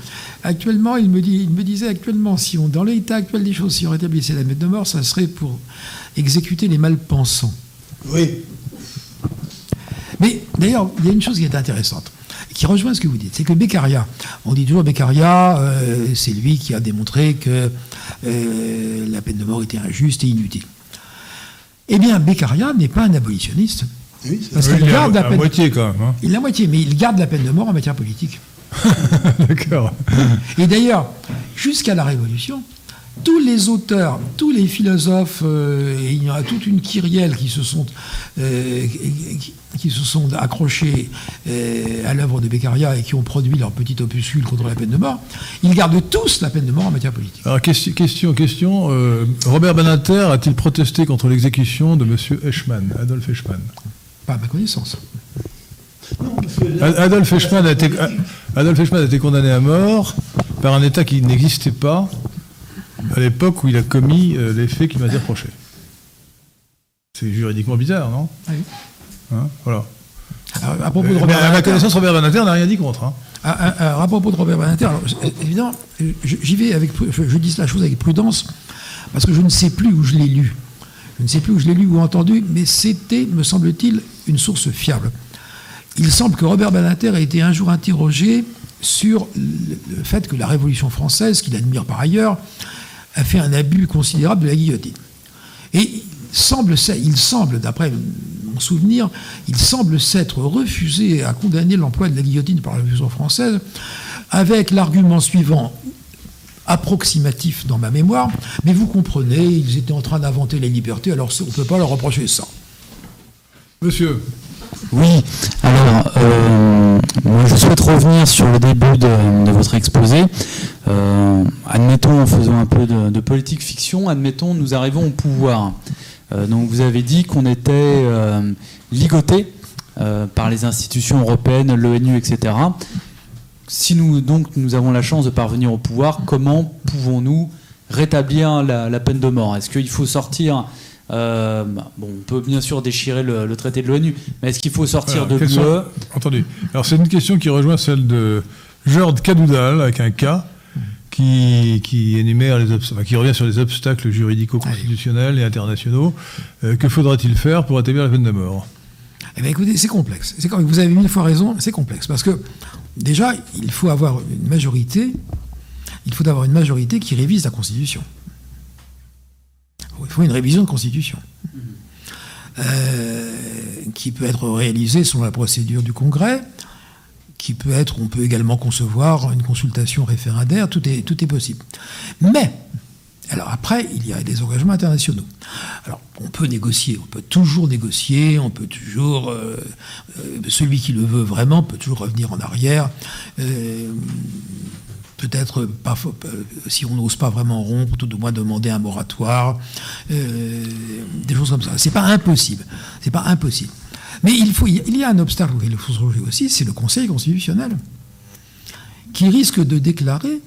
Actuellement, il me, dit, il me disait actuellement, si on, dans l'état actuel des choses, si on rétablissait la peine de mort, ça serait pour exécuter les malpensants. Oui. Mais d'ailleurs, il y a une chose qui est intéressante qui rejoint ce que vous dites, c'est que Beccaria, on dit toujours Beccaria, euh, c'est lui qui a démontré que euh, la peine de mort était injuste et inutile. Eh bien, Beccaria n'est pas un abolitionniste. Oui, parce qu'il garde la, peine moitié quand même. Hein. Il la moitié, mais il garde la peine de mort en matière politique. D'accord. Et d'ailleurs, jusqu'à la Révolution, tous les auteurs, tous les philosophes, euh, il y a toute une kyrielle qui se sont, euh, qui, se sont accrochés euh, à l'œuvre de Beccaria et qui ont produit leur petit opuscule contre la peine de mort, ils gardent tous la peine de mort en matière politique. Alors, question, question. Robert Benater a-t-il protesté contre l'exécution de M. Eichmann, Adolphe Eichmann? Pas à ma connaissance. Adolphe Eichmann, a été, Adolphe Eichmann a été condamné à mort par un État qui n'existait pas à l'époque où il a commis euh, les faits qui m'a été reprochés. C'est juridiquement bizarre, non? Oui. Hein, voilà. à propos de Robert à ma connaissance, Robert Banater n'a rien dit contre. Hein. À, propos de Robert Banater, évidemment, j'y vais avec, je, dis la chose avec prudence, parce que je ne sais plus où je l'ai lu. Je ne sais plus où je l'ai lu ou entendu, mais c'était, me semble-t-il, une source fiable. Il semble que Robert Banater a été un jour interrogé sur le fait que la Révolution française, qu'il admire par ailleurs, a fait un abus considérable de la guillotine. Et il semble, il semble d'après souvenir, il semble s'être refusé à condamner l'emploi de la guillotine par la Révolution française avec l'argument suivant, approximatif dans ma mémoire, mais vous comprenez, ils étaient en train d'inventer la liberté, alors on ne peut pas leur reprocher ça. Monsieur. Oui, alors euh, moi je souhaite revenir sur le début de, votre exposé. Euh, admettons, en faisant un peu de, politique fiction, admettons, nous arrivons au pouvoir. Euh, donc vous avez dit qu'on était ligoté par les institutions européennes, l'ONU, etc. Si nous donc nous avons la chance de parvenir au pouvoir, comment pouvons-nous rétablir la, la peine de mort? Est-ce qu'il faut sortir euh, bon, on peut bien sûr déchirer le, traité de l'ONU, mais est-ce qu'il faut sortir de l'UE Entendu. Alors c'est une question qui rejoint celle de Jord Cadoudal avec un K. Qui, énumère les qui revient sur les obstacles juridico-constitutionnels et internationaux. Euh, que faudra-t-il faire pour établir la peine de mort? Eh bien, écoutez, c'est complexe. Vous avez mille fois raison, c'est complexe. Parce que, déjà, il faut avoir une majorité, il faut avoir une majorité qui révise la Constitution il faut une révision de constitution. Euh, qui peut être réalisée selon la procédure du Congrès, qui peut être, on peut également concevoir une consultation référendaire, tout est, possible. Mais, alors après, il y a des engagements internationaux. Alors, on peut négocier, on peut toujours négocier, on peut toujours, euh, euh, celui qui le veut vraiment peut toujours revenir en arrière peut-être euh, si on n'ose pas vraiment rompre, tout au moins demander un moratoire, des choses comme ça. C'est pas impossible. C'est pas impossible. Mais il, faut, il y a un obstacle auquel il faut se relever aussi, c'est le Conseil constitutionnel, qui risque de déclarer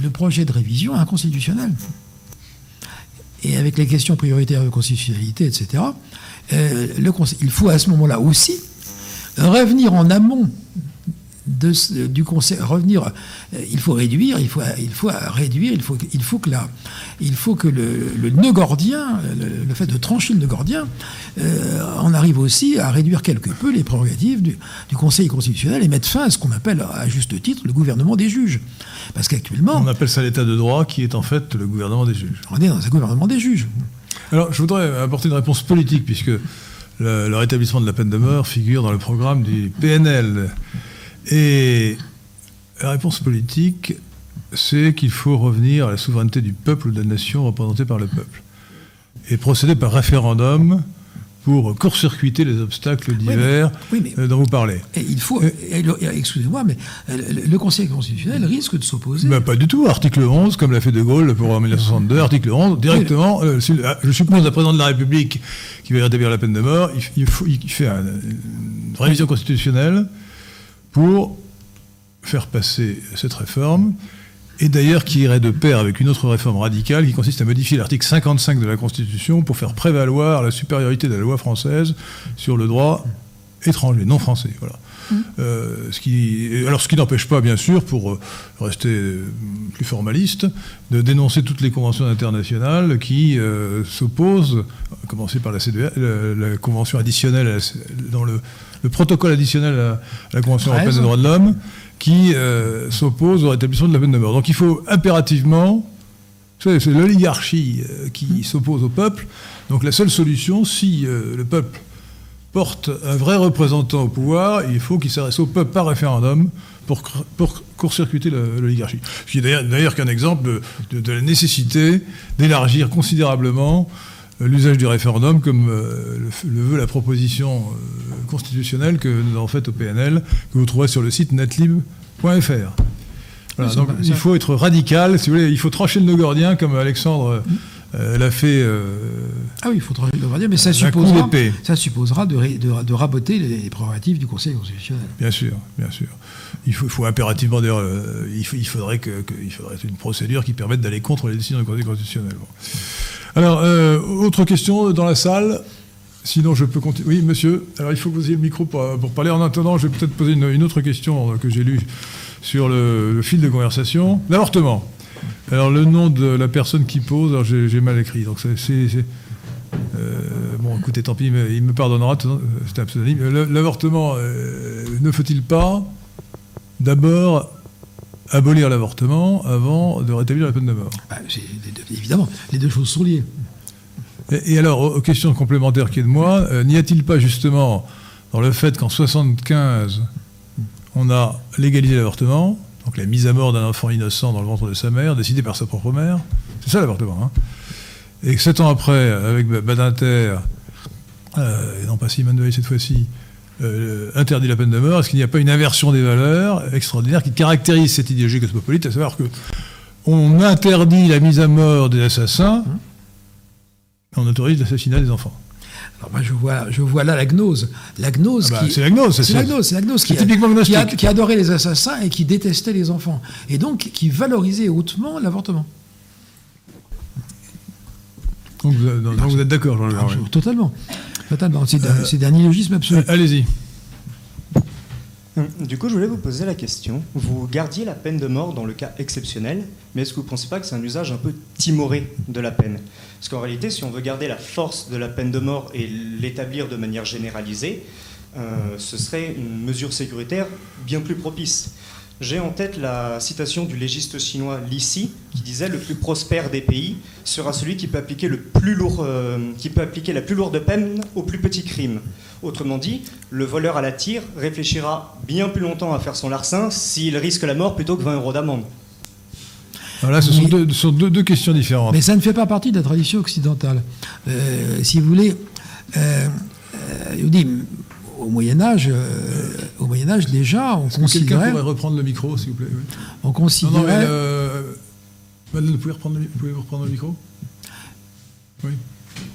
le projet de révision inconstitutionnel. Et avec les questions prioritaires de constitutionnalité, etc., euh, il faut à ce moment-là aussi revenir en amont de, du conseil, revenir, euh, il faut réduire, il faut, il faut réduire, il faut, il faut que, la, il faut que le, le nœud gordien, le, fait de trancher le nœud gordien, euh, on arrive aussi à réduire quelque peu les prérogatives du, du, Conseil constitutionnel et mettre fin à ce qu'on appelle à juste titre le gouvernement des juges. Parce qu'actuellement... On appelle ça l'état de droit qui est en fait le gouvernement des juges. On est dans un gouvernement des juges. Alors je voudrais apporter une réponse politique puisque le, rétablissement de la peine de mort figure dans le programme du PNL. Et la réponse politique, c'est qu'il faut revenir à la souveraineté du peuple ou de la nation représentée par le peuple. Et procéder par référendum pour court-circuiter les obstacles divers euh, dont vous parlez. Et il faut, excusez-moi, mais le Conseil constitutionnel risque de s'opposer. Ben, pas du tout. Article 11, comme l'a fait De Gaulle pour 1962, article 11, directement, euh, ah, je suppose, le président de la République qui va rétablir la peine de mort, il, il fait une révision constitutionnelle pour faire passer cette réforme et d'ailleurs qui irait de pair avec une autre réforme radicale qui consiste à modifier l'article 55 de la Constitution pour faire prévaloir la supériorité de la loi française sur le droit étranger, non français. Voilà. Mmh. Euh, ce qui, alors ce qui n'empêche pas, bien sûr, pour euh, rester euh, plus formaliste, de dénoncer toutes les conventions internationales qui s'opposent, à commencer par la CDA, la, convention additionnelle, dans le, protocole additionnel à, la Convention européenne des droits de l'homme, qui euh, s'oppose au rétablissement de la peine de mort. Donc il faut impérativement, c'est l'oligarchie euh, qui mmh. s'oppose au peuple, donc la seule solution, si euh, le peuple porte un vrai représentant au pouvoir, il faut qu'il s'adresse au peuple par référendum pour, pour court-circuiter l'oligarchie. Ce qui est d'ailleurs qu'un exemple de, la nécessité d'élargir considérablement l'usage du référendum, comme le, veut la proposition constitutionnelle que nous avons faite au PNL, que vous trouverez sur le site netlib.fr. donc il faut être radical, si vous voulez, il faut trancher le nœud gordien comme Alexandre euh, l'a fait. Euh, ah oui, il faut trancher le nœud gordien, mais ça supposera, ça supposera de, de, raboter les prérogatives du Conseil constitutionnel. Bien sûr, bien sûr. Il faut, impérativement dire, euh, il, il, faudrait que, il faudrait une procédure qui permette d'aller contre les décisions du Conseil constitutionnel. Alors, autre question dans la salle? Sinon, je peux continuer. Oui, monsieur. Alors, il faut que vous ayez le micro pour, parler. En attendant, je vais peut-être poser une, autre question que j'ai lue sur le, fil de conversation. L'avortement. Alors, le nom de la personne qui pose, j'ai mal écrit. Donc, c'est. Euh, bon, écoutez, tant pis, il me pardonnera, c'est un pseudonyme. L'avortement, euh, ne faut-il pas d'abord abolir l'avortement avant de rétablir la peine de mort bah, Évidemment, les deux choses sont liées. Et, alors, aux questions complémentaires qui est de moi, euh, n'y a-t-il pas justement dans le fait qu'en 75, on a légalisé l'avortement, donc la mise à mort d'un enfant innocent dans le ventre de sa mère, décidée par sa propre mère, c'est ça l'avortement, hein et que sept ans après, avec Badinter, euh, et non pas Simone Veil cette fois-ci, euh, interdit la peine de mort, est-ce qu'il n'y a pas une inversion des valeurs extraordinaire qui caractérise cette idéologie cosmopolite, à savoir que on interdit la mise à mort des assassins, on autorise l'assassinat des enfants. Alors moi je vois, je vois là la gnose. La gnose ah bah, C'est la gnose, c'est la gnose, c'est la gnose qui, qui, adorait les assassins et qui détestait les enfants. Et donc qui valorisait hautement l'avortement. Donc, vous, êtes d'accord, Jean-Luc Totalement. Totalement. C'est euh, un illogisme absolu. Allez-y. Hum, du coup, je voulais vous poser la question. Vous gardiez la peine de mort dans le cas exceptionnel, mais est-ce que vous ne pensez pas que c'est un usage un peu timoré de la peine? Parce qu'en réalité, si on veut garder la force de la peine de mort et l'établir de manière généralisée, euh, ce serait une mesure sécuritaire bien plus propice. J'ai en tête la citation du légiste chinois Li Si, qui disait le plus prospère des pays sera celui qui peut appliquer le plus lourd, euh, qui peut appliquer la plus lourde peine au plus petit crime. Autrement dit, le voleur à la tire réfléchira bien plus longtemps à faire son larcin s'il risque la mort plutôt que 20 euros d'amende. Voilà, ce sont, deux, questions différentes. Mais ça ne fait pas partie de la tradition occidentale. Euh, si vous voulez, euh, je vous dis, au Moyen Âge, euh, au Moyen Âge déjà, on considérait. Quelqu'un pourrait reprendre le micro, s'il vous plaît. On considérait. Non, non, mais, euh, vous pouvez reprendre le, pouvez reprendre le micro Oui.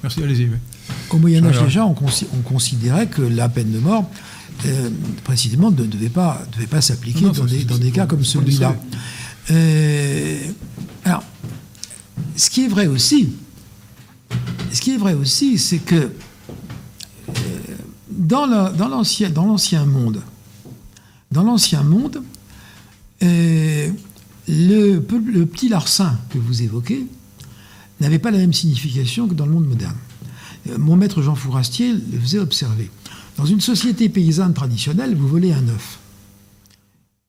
Merci, allez-y. Au Moyen Âge déjà, on, considérait que la peine de mort, euh, précisément, ne devait pas, devait pas s'appliquer dans, des, dans des cas comme celui-là. alors, ce qui est vrai aussi, ce qui est vrai aussi, c'est que dans l'ancien monde, Dans l'Ancien Monde, euh, le, le, petit larcin que vous évoquez n'avait pas la même signification que dans le monde moderne. Euh, mon maître Jean Fourastier le faisait observer. Dans une société paysanne traditionnelle, vous volez un œuf.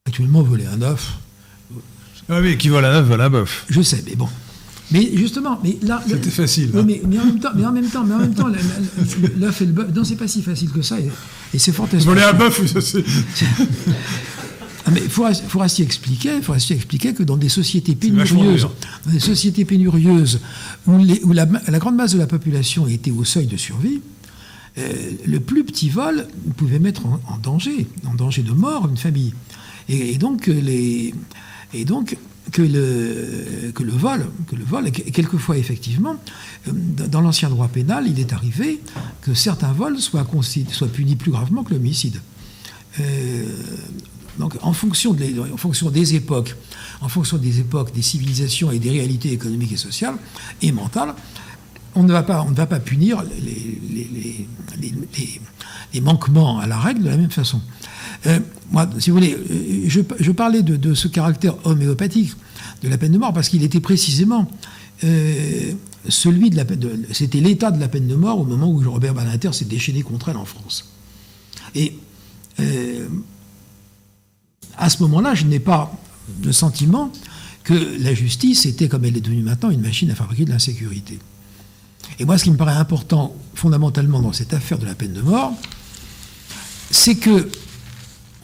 Actuellement, voler un œuf. Ah oui, qui vole un œuf, vole un bœuf. Je sais, mais bon. Mais justement, mais là. C'était facile. Hein. Mais, mais, en même temps, mais en même temps, mais en même temps, l'œuf et le bœuf. Non, c'est pas si facile que ça, et, et c'est fort. Voler un bœuf, oui, ça c'est. Ah, mais Fourastier expliquait, expliquait que dans des sociétés pénurieuses, dans des sociétés pénurieuses où, les, où la, la, grande masse de la population était au seuil de survie, euh, le plus petit vol pouvait mettre en, en, danger, en danger de mort, une famille. Et, et donc les, et donc que le, que le vol, que le vol, quelquefois effectivement, euh, dans l'ancien droit pénal, il est arrivé que certains vols soient, punis plus gravement que l'homicide. Euh, donc, en fonction, de, en fonction des époques, en fonction des époques, des civilisations et des réalités économiques et sociales et mentales, on ne va pas, on ne va pas punir les, les, les, manquements à la règle de la même façon. Euh, moi, si vous voulez, euh, je, parlais de, ce caractère homéopathique de la peine de mort parce qu'il était précisément euh, celui de la peine de, c'était l'état de la peine de mort au moment où Robert Badinter s'est déchaîné contre elle en France. Et à ce moment-là, je n'ai pas le sentiment que la justice était, comme elle est devenue maintenant, une machine à fabriquer de l'insécurité. Et moi, ce qui me paraît important fondamentalement dans cette affaire de la peine de mort, c'est que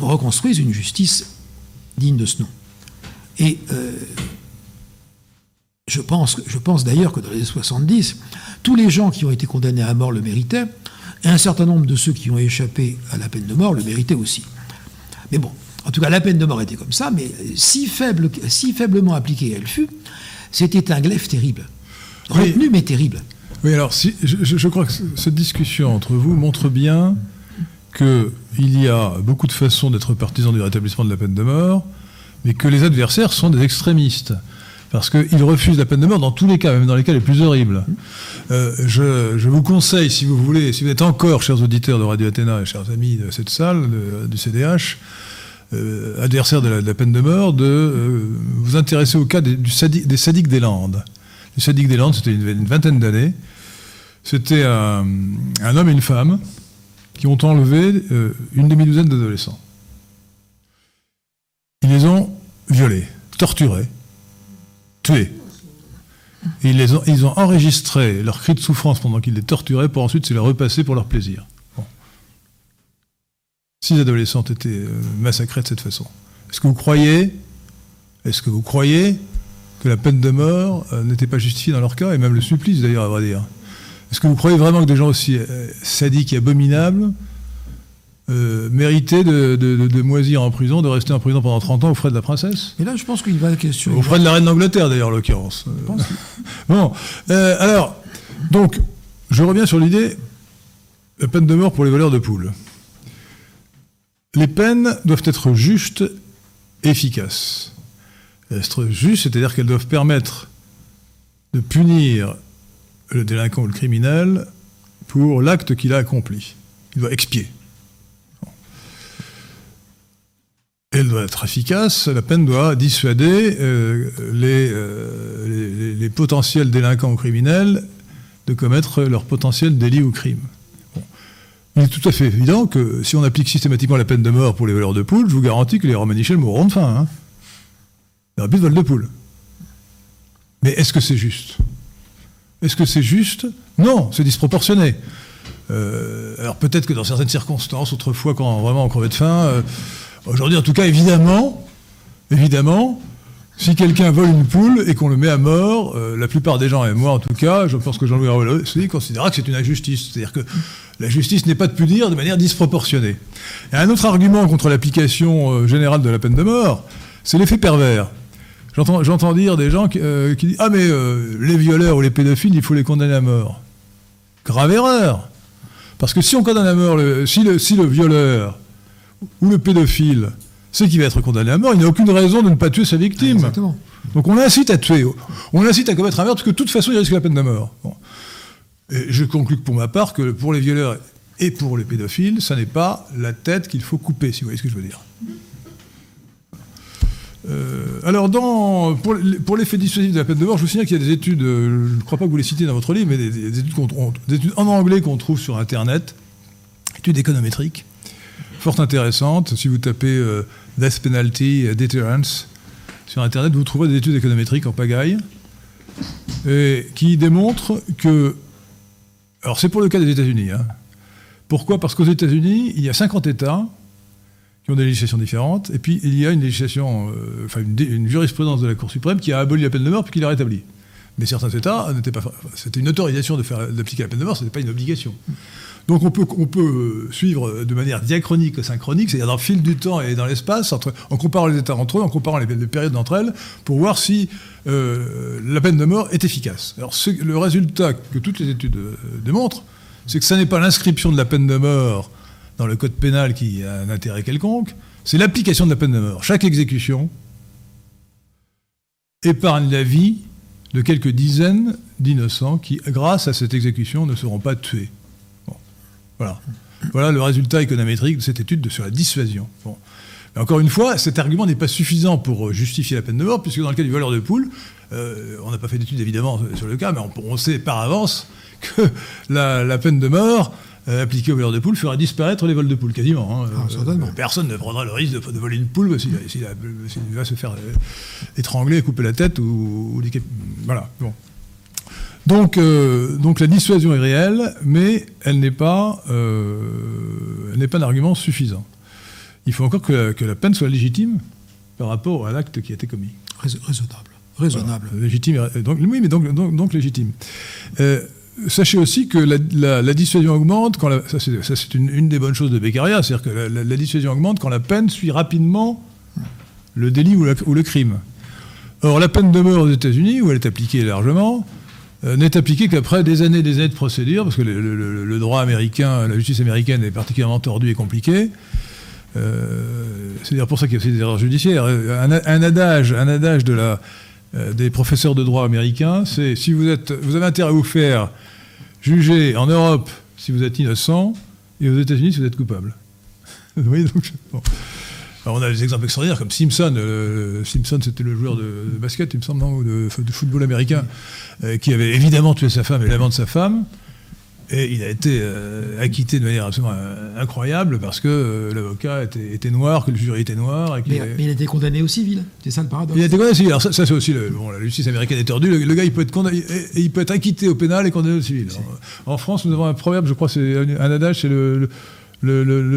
on reconstruise une justice digne de ce nom. Et euh, je pense, je pense d'ailleurs que dans les années 70, tous les gens qui ont été condamnés à mort le méritaient, et un certain nombre de ceux qui ont échappé à la peine de mort le méritaient aussi. Mais bon, en tout cas, la peine de mort était comme ça, mais si, faible, si faiblement appliquée elle fut, c'était un glaive terrible. Retenu, mais terrible. Oui, alors si, je, je, crois que cette discussion entre vous montre bien qu'il y a beaucoup de façons d'être partisan du rétablissement de la peine de mort, mais que les adversaires sont des extrémistes. Parce qu'ils refusent la peine de mort dans tous les cas, même dans les cas les plus horribles. Euh, je, vous conseille, si vous voulez, si vous êtes encore, chers auditeurs de Radio Athéna et chers amis de cette salle, du CDH, euh, adversaires de la, peine de mort, de euh, vous intéresser au cas des, du des sadiques des Landes. Les sadiques des Landes, c'était une, une, vingtaine d'années. C'était un, homme et une femme qui ont enlevé euh, une demi-douzaine d'adolescents. Ils les ont violés, torturés, tués. Et ils, les ont, ils ont enregistré leurs cris de souffrance pendant qu'ils les torturaient pour ensuite se les repasser pour leur plaisir. Bon. Six adolescents ont été euh, massacrés de cette façon. Est-ce que vous croyez, est-ce que vous croyez que la peine de mort euh, n'était pas justifiée dans leur cas, et même le supplice d'ailleurs, à vrai dire? Est-ce que vous croyez vraiment que des gens aussi euh, sadiques et abominables euh, mériter de, de, de, de, moisir en prison, de rester en prison pendant 30 ans aux frais de la princesse? Et là, je pense qu'il va la question. Aux frais de la reine d'Angleterre, d'ailleurs, en l'occurrence. bon, euh, alors, donc, je reviens sur l'idée la peine de mort pour les voleurs de poules. Les peines doivent être justes, efficaces. Être justes, c'est-à-dire qu'elles doivent permettre de punir le délinquant ou le criminel pour l'acte qu'il a accompli. Il doit expier. elle doit être efficace, la peine doit dissuader euh, les, euh, les, potentiels délinquants ou criminels de commettre leur potentiel délit ou crime. Il est tout à fait évident que si on applique systématiquement la peine de mort pour les voleurs de poules, je vous garantis que les Romanichels mourront de faim. Hein. Il n'y aura plus de vol de poules. Mais est-ce que c'est juste? Est-ce que c'est juste Non, c'est disproportionné. Euh, alors peut-être que dans certaines circonstances, autrefois quand vraiment on crevait de faim, euh, Aujourd'hui, en tout cas, évidemment, évidemment, si quelqu'un vole une poule et qu'on le met à mort, euh, la plupart des gens, et moi en tout cas, je pense que Jean-Louis aussi, considérera que c'est une injustice. C'est-à-dire que la justice n'est pas de punir de manière disproportionnée. Un autre argument contre l'application générale de la peine de mort, c'est l'effet pervers. J'entends dire des gens qui, euh, qui disent Ah, mais euh, les violeurs ou les pédophiles, il faut les condamner à mort. Grave erreur. Parce que si on condamne à mort, le, si, le, si le violeur ou le pédophile c'est qu'il va être condamné à mort, il n'a aucune raison de ne pas tuer sa victime. Exactement. Donc on l'incite à tuer, on l'incite à commettre un meurtre, parce que de toute façon, il risque la peine de mort. Bon. Et je conclus que pour ma part, que pour les violeurs Et pour les pédophiles, ça n'est pas la tête qu'il faut couper, si vous voyez ce que je veux dire. Euh, alors, pour, l'effet dissuasif de la peine de mort, je vous signale qu'il y a des études, euh, je ne crois pas que vous les citez dans votre livre, mais des, études, en anglais qu'on trouve sur Internet, études économétriques, fort intéressantes. Si vous tapez euh, Death Penalty Deterrence sur Internet, vous trouverez des études économétriques en pagaille, qui démontrent que. Alors, c'est pour le cas des États-Unis. Hein. Pourquoi? Parce qu'aux États-Unis, il y a 50 États qui ont des législations différentes, et puis il y a une législation, euh, enfin une, jurisprudence de la Cour suprême qui a aboli la peine de mort puis qui l'a rétablie. Mais certains États n'étaient pas, c'était une autorisation d'appliquer la peine de mort, ce n'était pas une obligation. Donc on peut, on peut suivre de manière diachronique synchronique, c'est-à-dire dans le fil du temps et dans l'espace, en comparant les États entre eux, en comparant les, périodes d'entre elles, pour voir si euh, la peine de mort est efficace. Alors le résultat que toutes les études euh, démontrent, c'est que ce n'est pas l'inscription de la peine de mort dans le code pénal qui a un intérêt quelconque, c'est l'application de la peine de mort. Chaque exécution épargne la vie de quelques dizaines d'innocents qui, grâce à cette exécution, ne seront pas tués. Voilà. voilà le résultat économétrique de cette étude sur la dissuasion. encore une fois, cet argument n'est pas suffisant pour justifier la peine de mort, puisque dans le cas du voleur de poule, euh, on n'a pas fait d'études évidemment sur le cas, mais on, sait par avance que la peine de mort euh, appliqué aux voleurs de poules ferait disparaître les vols de poules, quasiment. Hein. Ah, euh, personne ne prendra le risque de, voler une poule s'il va se faire euh, étrangler, couper la tête ou, Voilà. Bon. Donc, donc la dissuasion est réelle, mais elle n'est pas, n'est pas un argument suffisant. Il faut encore que, la peine soit légitime par rapport à l'acte qui a été commis. Raisonnable. Raisonnable. Légitime. Donc, oui, mais donc, donc, donc légitime. Sachez aussi que la, dissuasion augmente, quand ça c'est une, des bonnes choses de Beccaria, c'est-à-dire que la, dissuasion augmente quand la peine suit rapidement le délit ou, le crime. Or, la peine de mort aux États-Unis, où elle est appliquée largement, euh, n'est appliquée qu'après des années des années de procédure, parce que le, droit américain, la justice américaine est particulièrement tordue et compliquée. Euh, c'est d'ailleurs pour ça qu'il y a aussi des erreurs judiciaires. Un, adage, un adage de la, des professeurs de droit américains, c'est si vous, êtes, vous avez intérêt à vous faire juger en Europe si vous êtes innocent et aux États-Unis si vous êtes coupable. on a des exemples extraordinaires comme Simpson. Euh, Simpson, c'était le joueur de, basket, il me semble, ou de, football américain, euh, qui avait évidemment tué sa femme et l'amant de sa femme. Et il a été euh, acquitté de manière absolument euh, incroyable parce que euh, l'avocat était, noir, que le jury était noir. mais, il a été condamné au civil, c'est ça le paradoxe Il a été condamné au civil. Alors ça, c'est aussi, bon, la justice américaine est tordue. Le, gars, il peut, être condamné, il peut être acquitté au pénal et condamné au civil. en France, nous avons un proverbe, je crois, c'est un adage, c'est le le,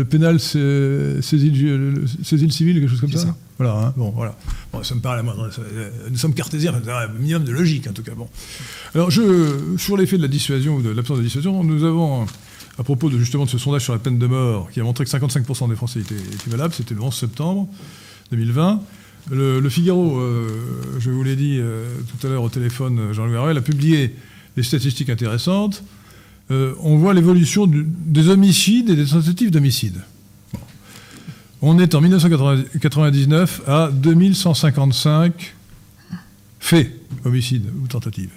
pénal saisit le, civil, quelque chose comme ça. Voilà, hein, bon, voilà. ça me paraît Nous sommes cartésiens, un minimum de logique en tout cas. Bon. Alors, je, sur l'effet de la dissuasion ou de l'absence de dissuasion, nous avons, à propos de justement de ce sondage sur la peine de mort, qui a montré que 55% des Français étaient, valables, c'était le 11 septembre 2020. Le, Figaro, euh, je vous l'ai dit euh, tout à l'heure au téléphone, Jean-Louis Harel, a publié des statistiques intéressantes. Euh, on voit l'évolution des homicides et des tentatives d'homicide. On est en 1999 à 2155 faits, homicides ou tentatives.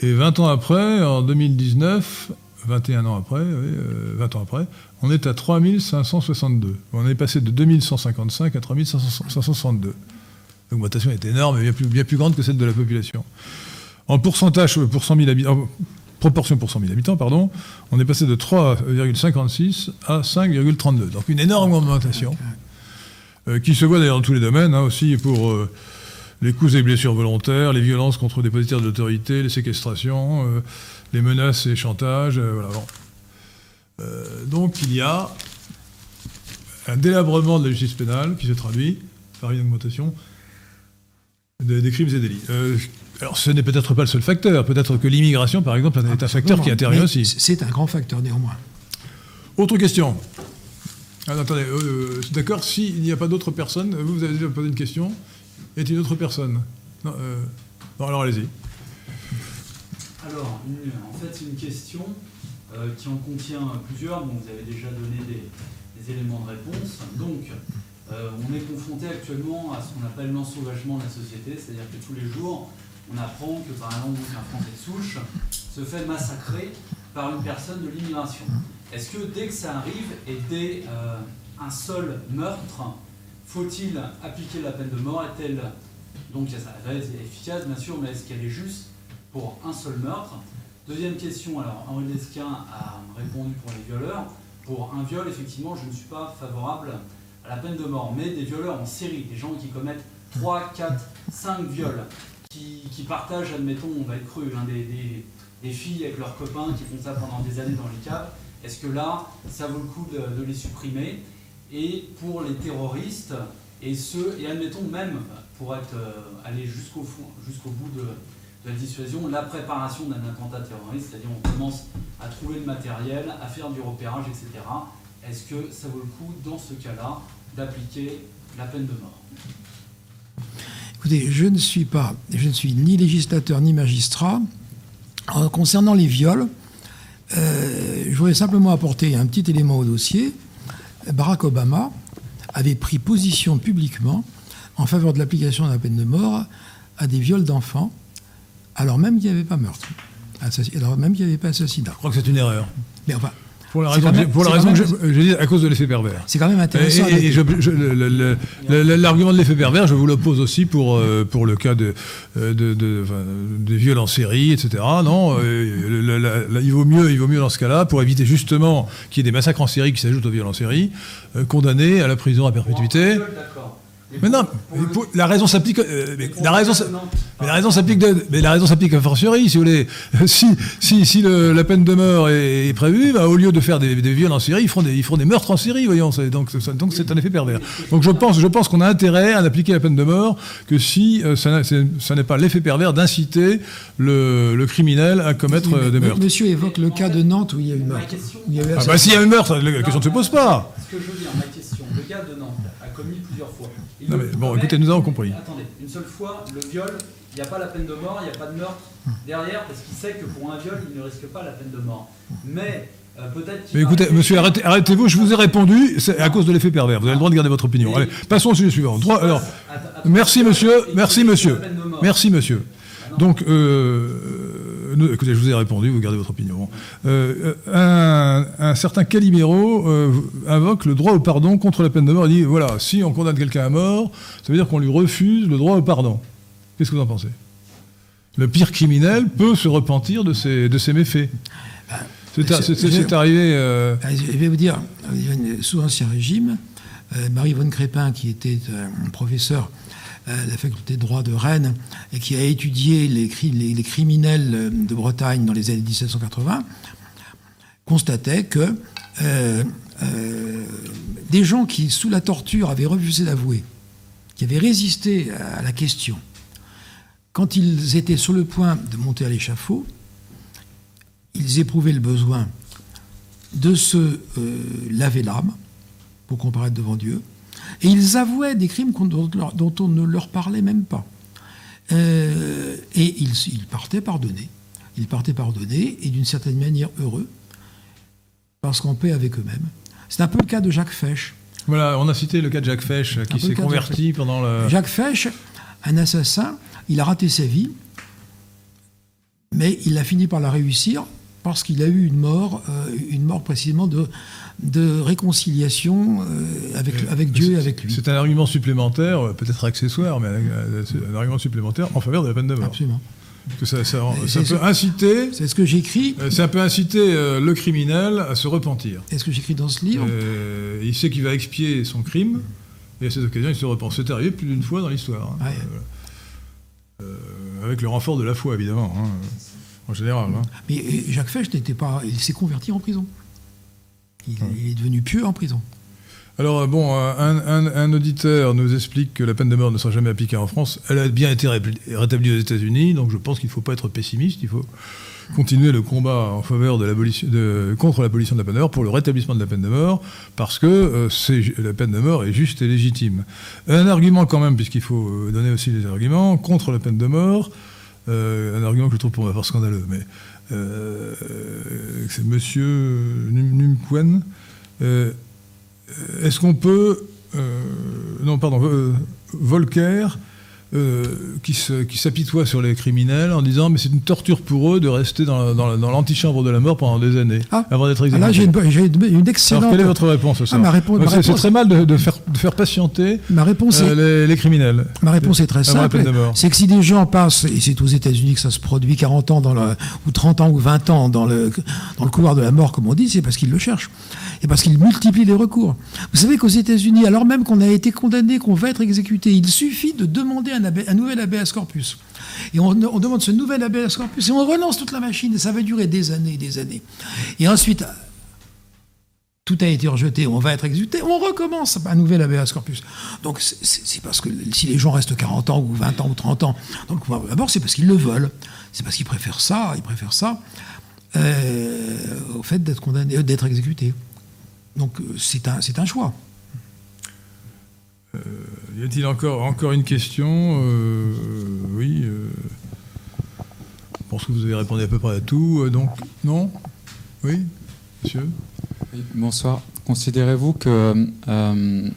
Et 20 ans après, en 2019, 21 ans après, 20 euh, ans après, on est à 3562. On est passé de 2155 à 3562. L'augmentation est énorme bien plus, bien plus grande que celle de la population. En pourcentage pour 100 000 habitants, proportion pour 100 000 habitants, pardon, on est passé de 3,56 à 5,32. Donc une énorme augmentation, euh, qui se voit d'ailleurs dans tous les domaines, hein, aussi pour euh, les coups et blessures volontaires, les violences contre des dépositaires d'autorité, les séquestrations, euh, les menaces et chantages. voilà, donc il y a un délabrement de la justice pénale qui se traduit par une augmentation des, crimes et délits. Alors, ce n'est peut-être pas le seul facteur. Peut-être que l'immigration, par exemple, est un facteur qui intervient aussi. C'est un grand facteur, néanmoins. Autre question. Ah, attendez, euh, d'accord, s'il n'y a pas d'autres personnes, vous, vous avez déjà posé une question. Y a-t-il une autre personne? Non, euh, alors allez-y. Alors, en fait, c'est une question euh, qui en contient plusieurs. Bon, vous avez déjà donné des, des éléments de réponse. Donc, on est confronté actuellement à ce qu'on appelle l'ensauvagement de la société, c'est-à-dire que tous les jours, on apprend que par exemple un Français de souche se fait massacrer par une personne de l'immigration. Est-ce que dès que ça arrive et dès euh, un seul meurtre, faut-il appliquer la peine de mort? Est-elle donc efficace? Bien sûr, mais est-ce qu'elle est juste pour un seul meurtre? Deuxième question, alors Henri Lesquin a répondu pour les violeurs. Pour un viol, effectivement, je ne suis pas favorable à la peine de mort, mais des violeurs en série, des gens qui commettent 3, 4, 5 viols, qui, partagent, admettons, on va être cru, hein, des, filles avec leurs copains qui font ça pendant des années dans les caves, est-ce que là, ça vaut le coup de, les supprimer? Et pour les terroristes, et ceux, et admettons même, pour être, euh, aller jusqu'au jusqu'au bout de, la dissuasion, la préparation d'un attentat terroriste, c'est-à-dire on commence à trouver le matériel, à faire du repérage, etc. Est-ce que ça vaut le coup, dans ce cas-là, d'appliquer la peine de mort? Écoutez, je ne suis pas, je ne suis ni législateur ni magistrat. concernant les viols, euh, je voudrais simplement apporter un petit élément au dossier. Barack Obama avait pris position publiquement en faveur de l'application de la peine de mort à des viols d'enfants, alors même qu'il n'y avait pas meurtre, alors même qu'il n'y avait pas assassinat. Je crois que c'est une erreur. Mais enfin, pour la raison, pour la raison que j'ai dit, à cause de l'effet pervers. C'est quand même intéressant. Et, l'argument de l'effet pervers, je vous l'oppose aussi pour, euh, pour le cas de, euh, de, de, de viols en série, etc. Non, euh, il, vaut mieux, il vaut mieux dans ce cas-là, pour éviter justement qu'il y ait des massacres en série qui s'ajoutent aux viols en série, condamner à la prison à perpétuité. Mais non, la raison s'applique. Euh, la raison, mais la raison s'applique. Mais la raison s'applique à fortiori, si vous voulez. Si, si, si le, la peine de mort est, prévue, bah, au lieu de faire des, des, viols en série, ils feront des, ils feront des meurtres en série, voyons. Donc, donc c'est un effet pervers. Donc je pense, je pense qu'on a intérêt à n'appliquer la peine de mort que si euh, ça n'est pas l'effet pervers d'inciter le, le, criminel à commettre euh, des meurtres. Monsieur évoque le cas de Nantes où il y a eu meurtre. ah bah s'il y a eu meurtre, la question ne se pose pas. Ce que je veux dire, ma question, le cas de Nantes a fois bon, écoutez, nous avons compris. Attendez, une seule fois, le viol, il n'y a pas la peine de mort, il n'y a pas de meurtre derrière, parce qu'il sait que pour un viol, il ne risque pas la peine de mort. Mais euh, peut-être. Mais écoutez, monsieur, arrêtez, vous je vous ai répondu, c'est à cause de l'effet pervers. Vous avez le droit de garder votre opinion. Allez, passons au sujet suivant. Droit, alors, merci, monsieur, merci, monsieur. Merci, monsieur. Donc, euh, écoutez, je vous ai répondu, vous gardez votre opinion. Euh, un, certain Calimero euh, invoque le droit au pardon contre la peine de mort. Il dit voilà, si on condamne quelqu'un à mort, ça veut dire qu'on lui refuse le droit au pardon. Qu'est-ce que vous en pensez? Le pire criminel peut se repentir de ses, de ses méfaits. C'est arrivé. Je vais vous dire, sous Ancien Régime, Marie von Crépin, qui était professeur la faculté de droit de Rennes, et qui a étudié les, criminels de Bretagne dans les années 1780, constatait que euh, euh, des gens qui, sous la torture, avaient refusé d'avouer, qui avaient résisté à la question, quand ils étaient sur le point de monter à l'échafaud, ils éprouvaient le besoin de se euh, laver l'âme pour comparaître devant Dieu, et ils avouaient des crimes dont, on ne leur parlait même pas. Euh, et ils, partaient pardonnés. Ils partaient pardonnés et d'une certaine manière heureux, parce qu'en paix avec eux-mêmes. C'est un peu le cas de Jacques Fesch. Voilà, on a cité le cas de Jacques Fesch qui s'est converti pendant le. Jacques Fesch, un assassin, il a raté sa vie, mais il a fini par la réussir parce qu'il a eu une mort, euh, une mort précisément de, de réconciliation euh, avec, avec Dieu et avec lui. C'est un argument supplémentaire, euh, peut-être accessoire, mais un argument supplémentaire en faveur de la peine de mort. Absolument. Que ça, peut inciter. C'est ce que j'écris. Ça peut inciter le criminel à se repentir. est ce que j'écris dans ce livre. il sait qu'il va expier son crime, et à cette occasion, il se repent. C'est arrivé plus d'une fois dans l'histoire. Hein. avec le renfort de la foi, évidemment. Hein en général. Hein. Mais Jacques Fesch n'était pas. Il s'est converti en prison. Il, est devenu pieux en prison. Alors, bon, un, auditeur nous explique que la peine de mort ne sera jamais appliquée en France. Elle a bien été rétablie aux États-Unis, donc je pense qu'il ne faut pas être pessimiste. Il faut continuer le combat en faveur de l'abolition, de, contre l'abolition de la peine de mort, pour le rétablissement de la peine de mort, parce que euh, la peine de mort est juste et légitime. Un argument quand même, puisqu'il faut euh, donner aussi des arguments, contre la peine de mort, euh, un argument que je trouve pour ma part scandaleux, mais euh, c'est Monsieur Numquen. Euh, est-ce qu'on peut. non, pardon, Volcker euh, qui, se, qui s'apitoie sur les criminels en disant mais c'est une torture pour eux de rester dans, dans, dans l'antichambre de la mort pendant des années Ah. avant d'être Ah, exécutés. Là, j'ai une, j'ai une- une excellente. Alors quelle est votre réponse à ça Ah, ma réponse- ma C'est- C'est réponse- très mal de, de faire, de faire patienter Ma réponse, est, euh, les, les criminels. ma réponse est très simple. C'est que si des gens passent, et c'est aux États-Unis que ça se produit 40 ans dans le, ou 30 ans ou 20 ans dans le, dans le couloir de la mort, comme on dit, c'est parce qu'ils le cherchent. Et parce qu'ils multiplient les recours. Vous savez qu'aux États-Unis, alors même qu'on a été condamné, qu'on va être exécuté, il suffit de demander un, nouvel habeas corpus. Et on, demande ce nouvel habeas corpus et on relance toute la machine et ça va durer des années et des années. Et ensuite, tout a été rejeté, on va être exécuté, on recommence un nouvel habeas corpus. Donc c'est- parce que si les gens restent 40 ans ou 20 ans ou 30 ans dans le la mort, c'est parce qu'ils le veulent. C'est parce qu'ils préfèrent ça, ils préfèrent ça euh, au fait d'être condamné, euh, d'être exécuté. Donc euh, c'est un, un choix. Y a-t-il encore, encore une question? Euh, Oui. euh, je pense que vous avez répondu à peu près à tout. euh, donc, non? Oui Monsieur? Oui, bonsoir. Considérez-vous que euh,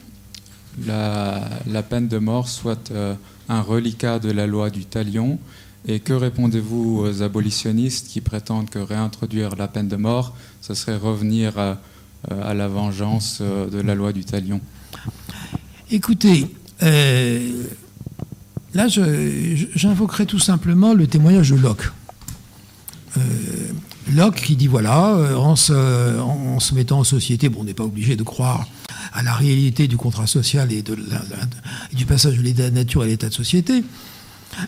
la, peine de mort soit euh, un reliquat de la loi du talion? Et que répondez-vous aux abolitionnistes qui prétendent que réintroduire la peine de mort, ce serait revenir à, la vengeance euh, de la loi du talion? Écoutez, euh, là, j'invoquerai tout simplement le témoignage de Locke. Euh, Locke qui dit voilà, euh, en se, mettant en société, bon, on n'est pas obligé de croire à la réalité du contrat social et, du passage de l'état de nature à l'état de société.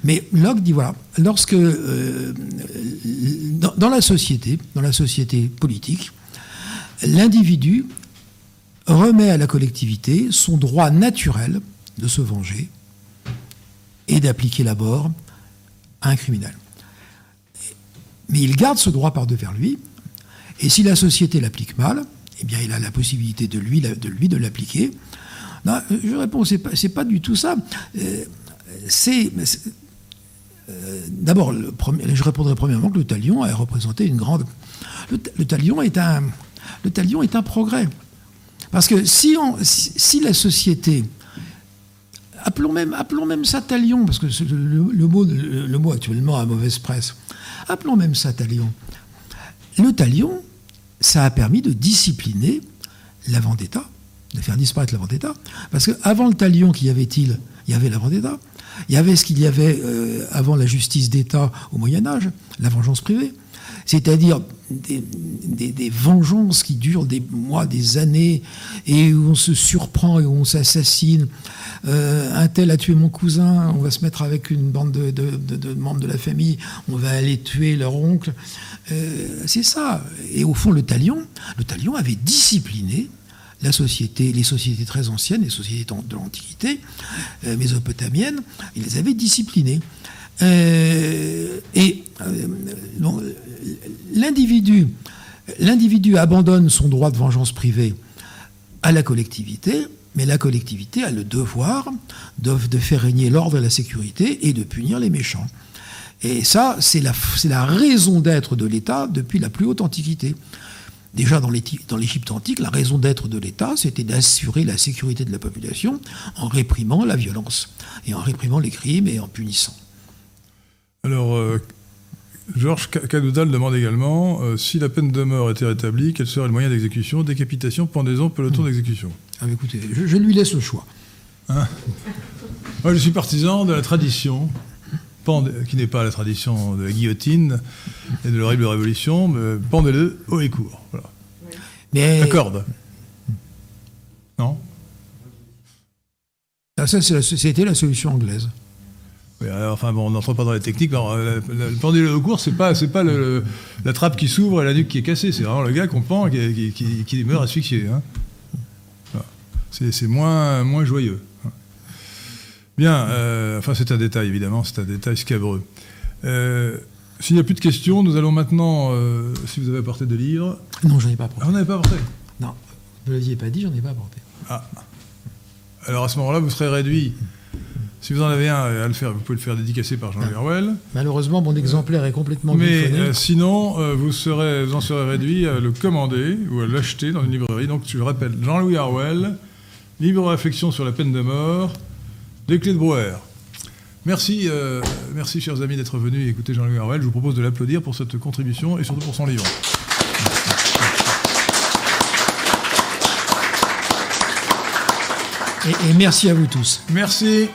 Mais Locke dit voilà, lorsque dans la société, dans la société politique, l'individu remet à la collectivité son droit naturel de se venger et d'appliquer la mort à un criminel. Mais il garde ce droit par devers lui, et si la société l'applique mal, eh bien il a la possibilité de lui de, l'appliquer. Je réponds, c'est pas, pas du tout ça. Euh, euh, D'abord, je répondrai premièrement que le talion a représenté une grande. Le talion est un progrès. Parce que si, la société, appelons même, appelons même ça talion, parce que le, mot, le, mot actuellement a mauvaise presse, appelons même ça talion. Le talion, ça a permis de discipliner la vendetta, de faire disparaître la vendetta. Parce qu'avant le talion, qu'y avait-il? Il y avait la vendetta. Il y avait ce qu'il y avait euh, avant la justice d'État au Moyen Âge, la vengeance privée. C'est-à-dire des, vengeances qui durent des mois, des années, et où on se surprend et où on s'assassine. Euh, un tel a tué mon cousin, on va se mettre avec une bande de, de- de- de membres de la famille, on va aller tuer leur oncle. Euh, c'est ça. Et au fond, le talion, le talion avait discipliné la société, les sociétés très anciennes, les sociétés de l'Antiquité, euh, mésopotamiennes, il les avait disciplinées. Euh, et euh, l'individu, l'individu abandonne son droit de vengeance privée à la collectivité, mais la collectivité a le devoir de, de faire régner l'ordre et la sécurité et de punir les méchants. Et ça, c'est la, raison d'être de l'État depuis la plus haute antiquité. Déjà dans l'Égypte antique, la raison d'être de l'État, c'était d'assurer la sécurité de la population en réprimant la violence, et en réprimant les crimes et en punissant. Alors, euh, Georges Ca- Cadoudal demande également euh, si la peine de mort était rétablie, quel serait le moyen d'exécution? Décapitation, pendaison, peloton d'exécution. Ah, mais écoutez, je, je lui laisse le choix. Moi, je suis partisan de la tradition, pende- qui n'est pas la tradition de la guillotine et de l'horrible révolution, mais pendez-le haut et court. Voilà. Mais La corde. Non? Ah, ça, c'est la- c'était la solution anglaise. Oui, alors, enfin bon, on n'entre pas dans les techniques. Alors, euh, la- la- le pendule au cours, c'est pas, c'est pas le, le- la trappe qui s'ouvre et la nuque qui est cassée. C'est vraiment le gars qu'on pend qui, qui, qui- qui meurt asphyxié. hein. Voilà. C'est, moins, moins joyeux. Bien, euh, enfin c'est un détail évidemment, c'est un détail scabreux. Euh, s'il n'y a plus de questions, nous allons maintenant, euh, si vous avez apporté des livres. Non, j'en ai pas Ah, apporté. vous n'avez pas apporté? Non, vous ne l'aviez pas dit, j'en ai pas apporté. Alors à ce moment-là, vous serez réduit. Si vous en avez un à le faire, vous pouvez le faire dédicacer par Jean-Louis Harwell. Malheureusement, mon exemplaire est complètement Mais euh, sinon, euh, vous, serez, vous en serez réduit à le commander ou à l'acheter dans une librairie. Donc, je le rappelle, Jean-Louis Harwell, Libre réflexion sur la peine de mort, Les clés de Brouwer. Merci, euh, merci chers amis d'être venus écouter Jean-Louis Orwell. Je vous propose de l'applaudir pour cette contribution et surtout pour son livre. Et, et merci à vous tous. Merci.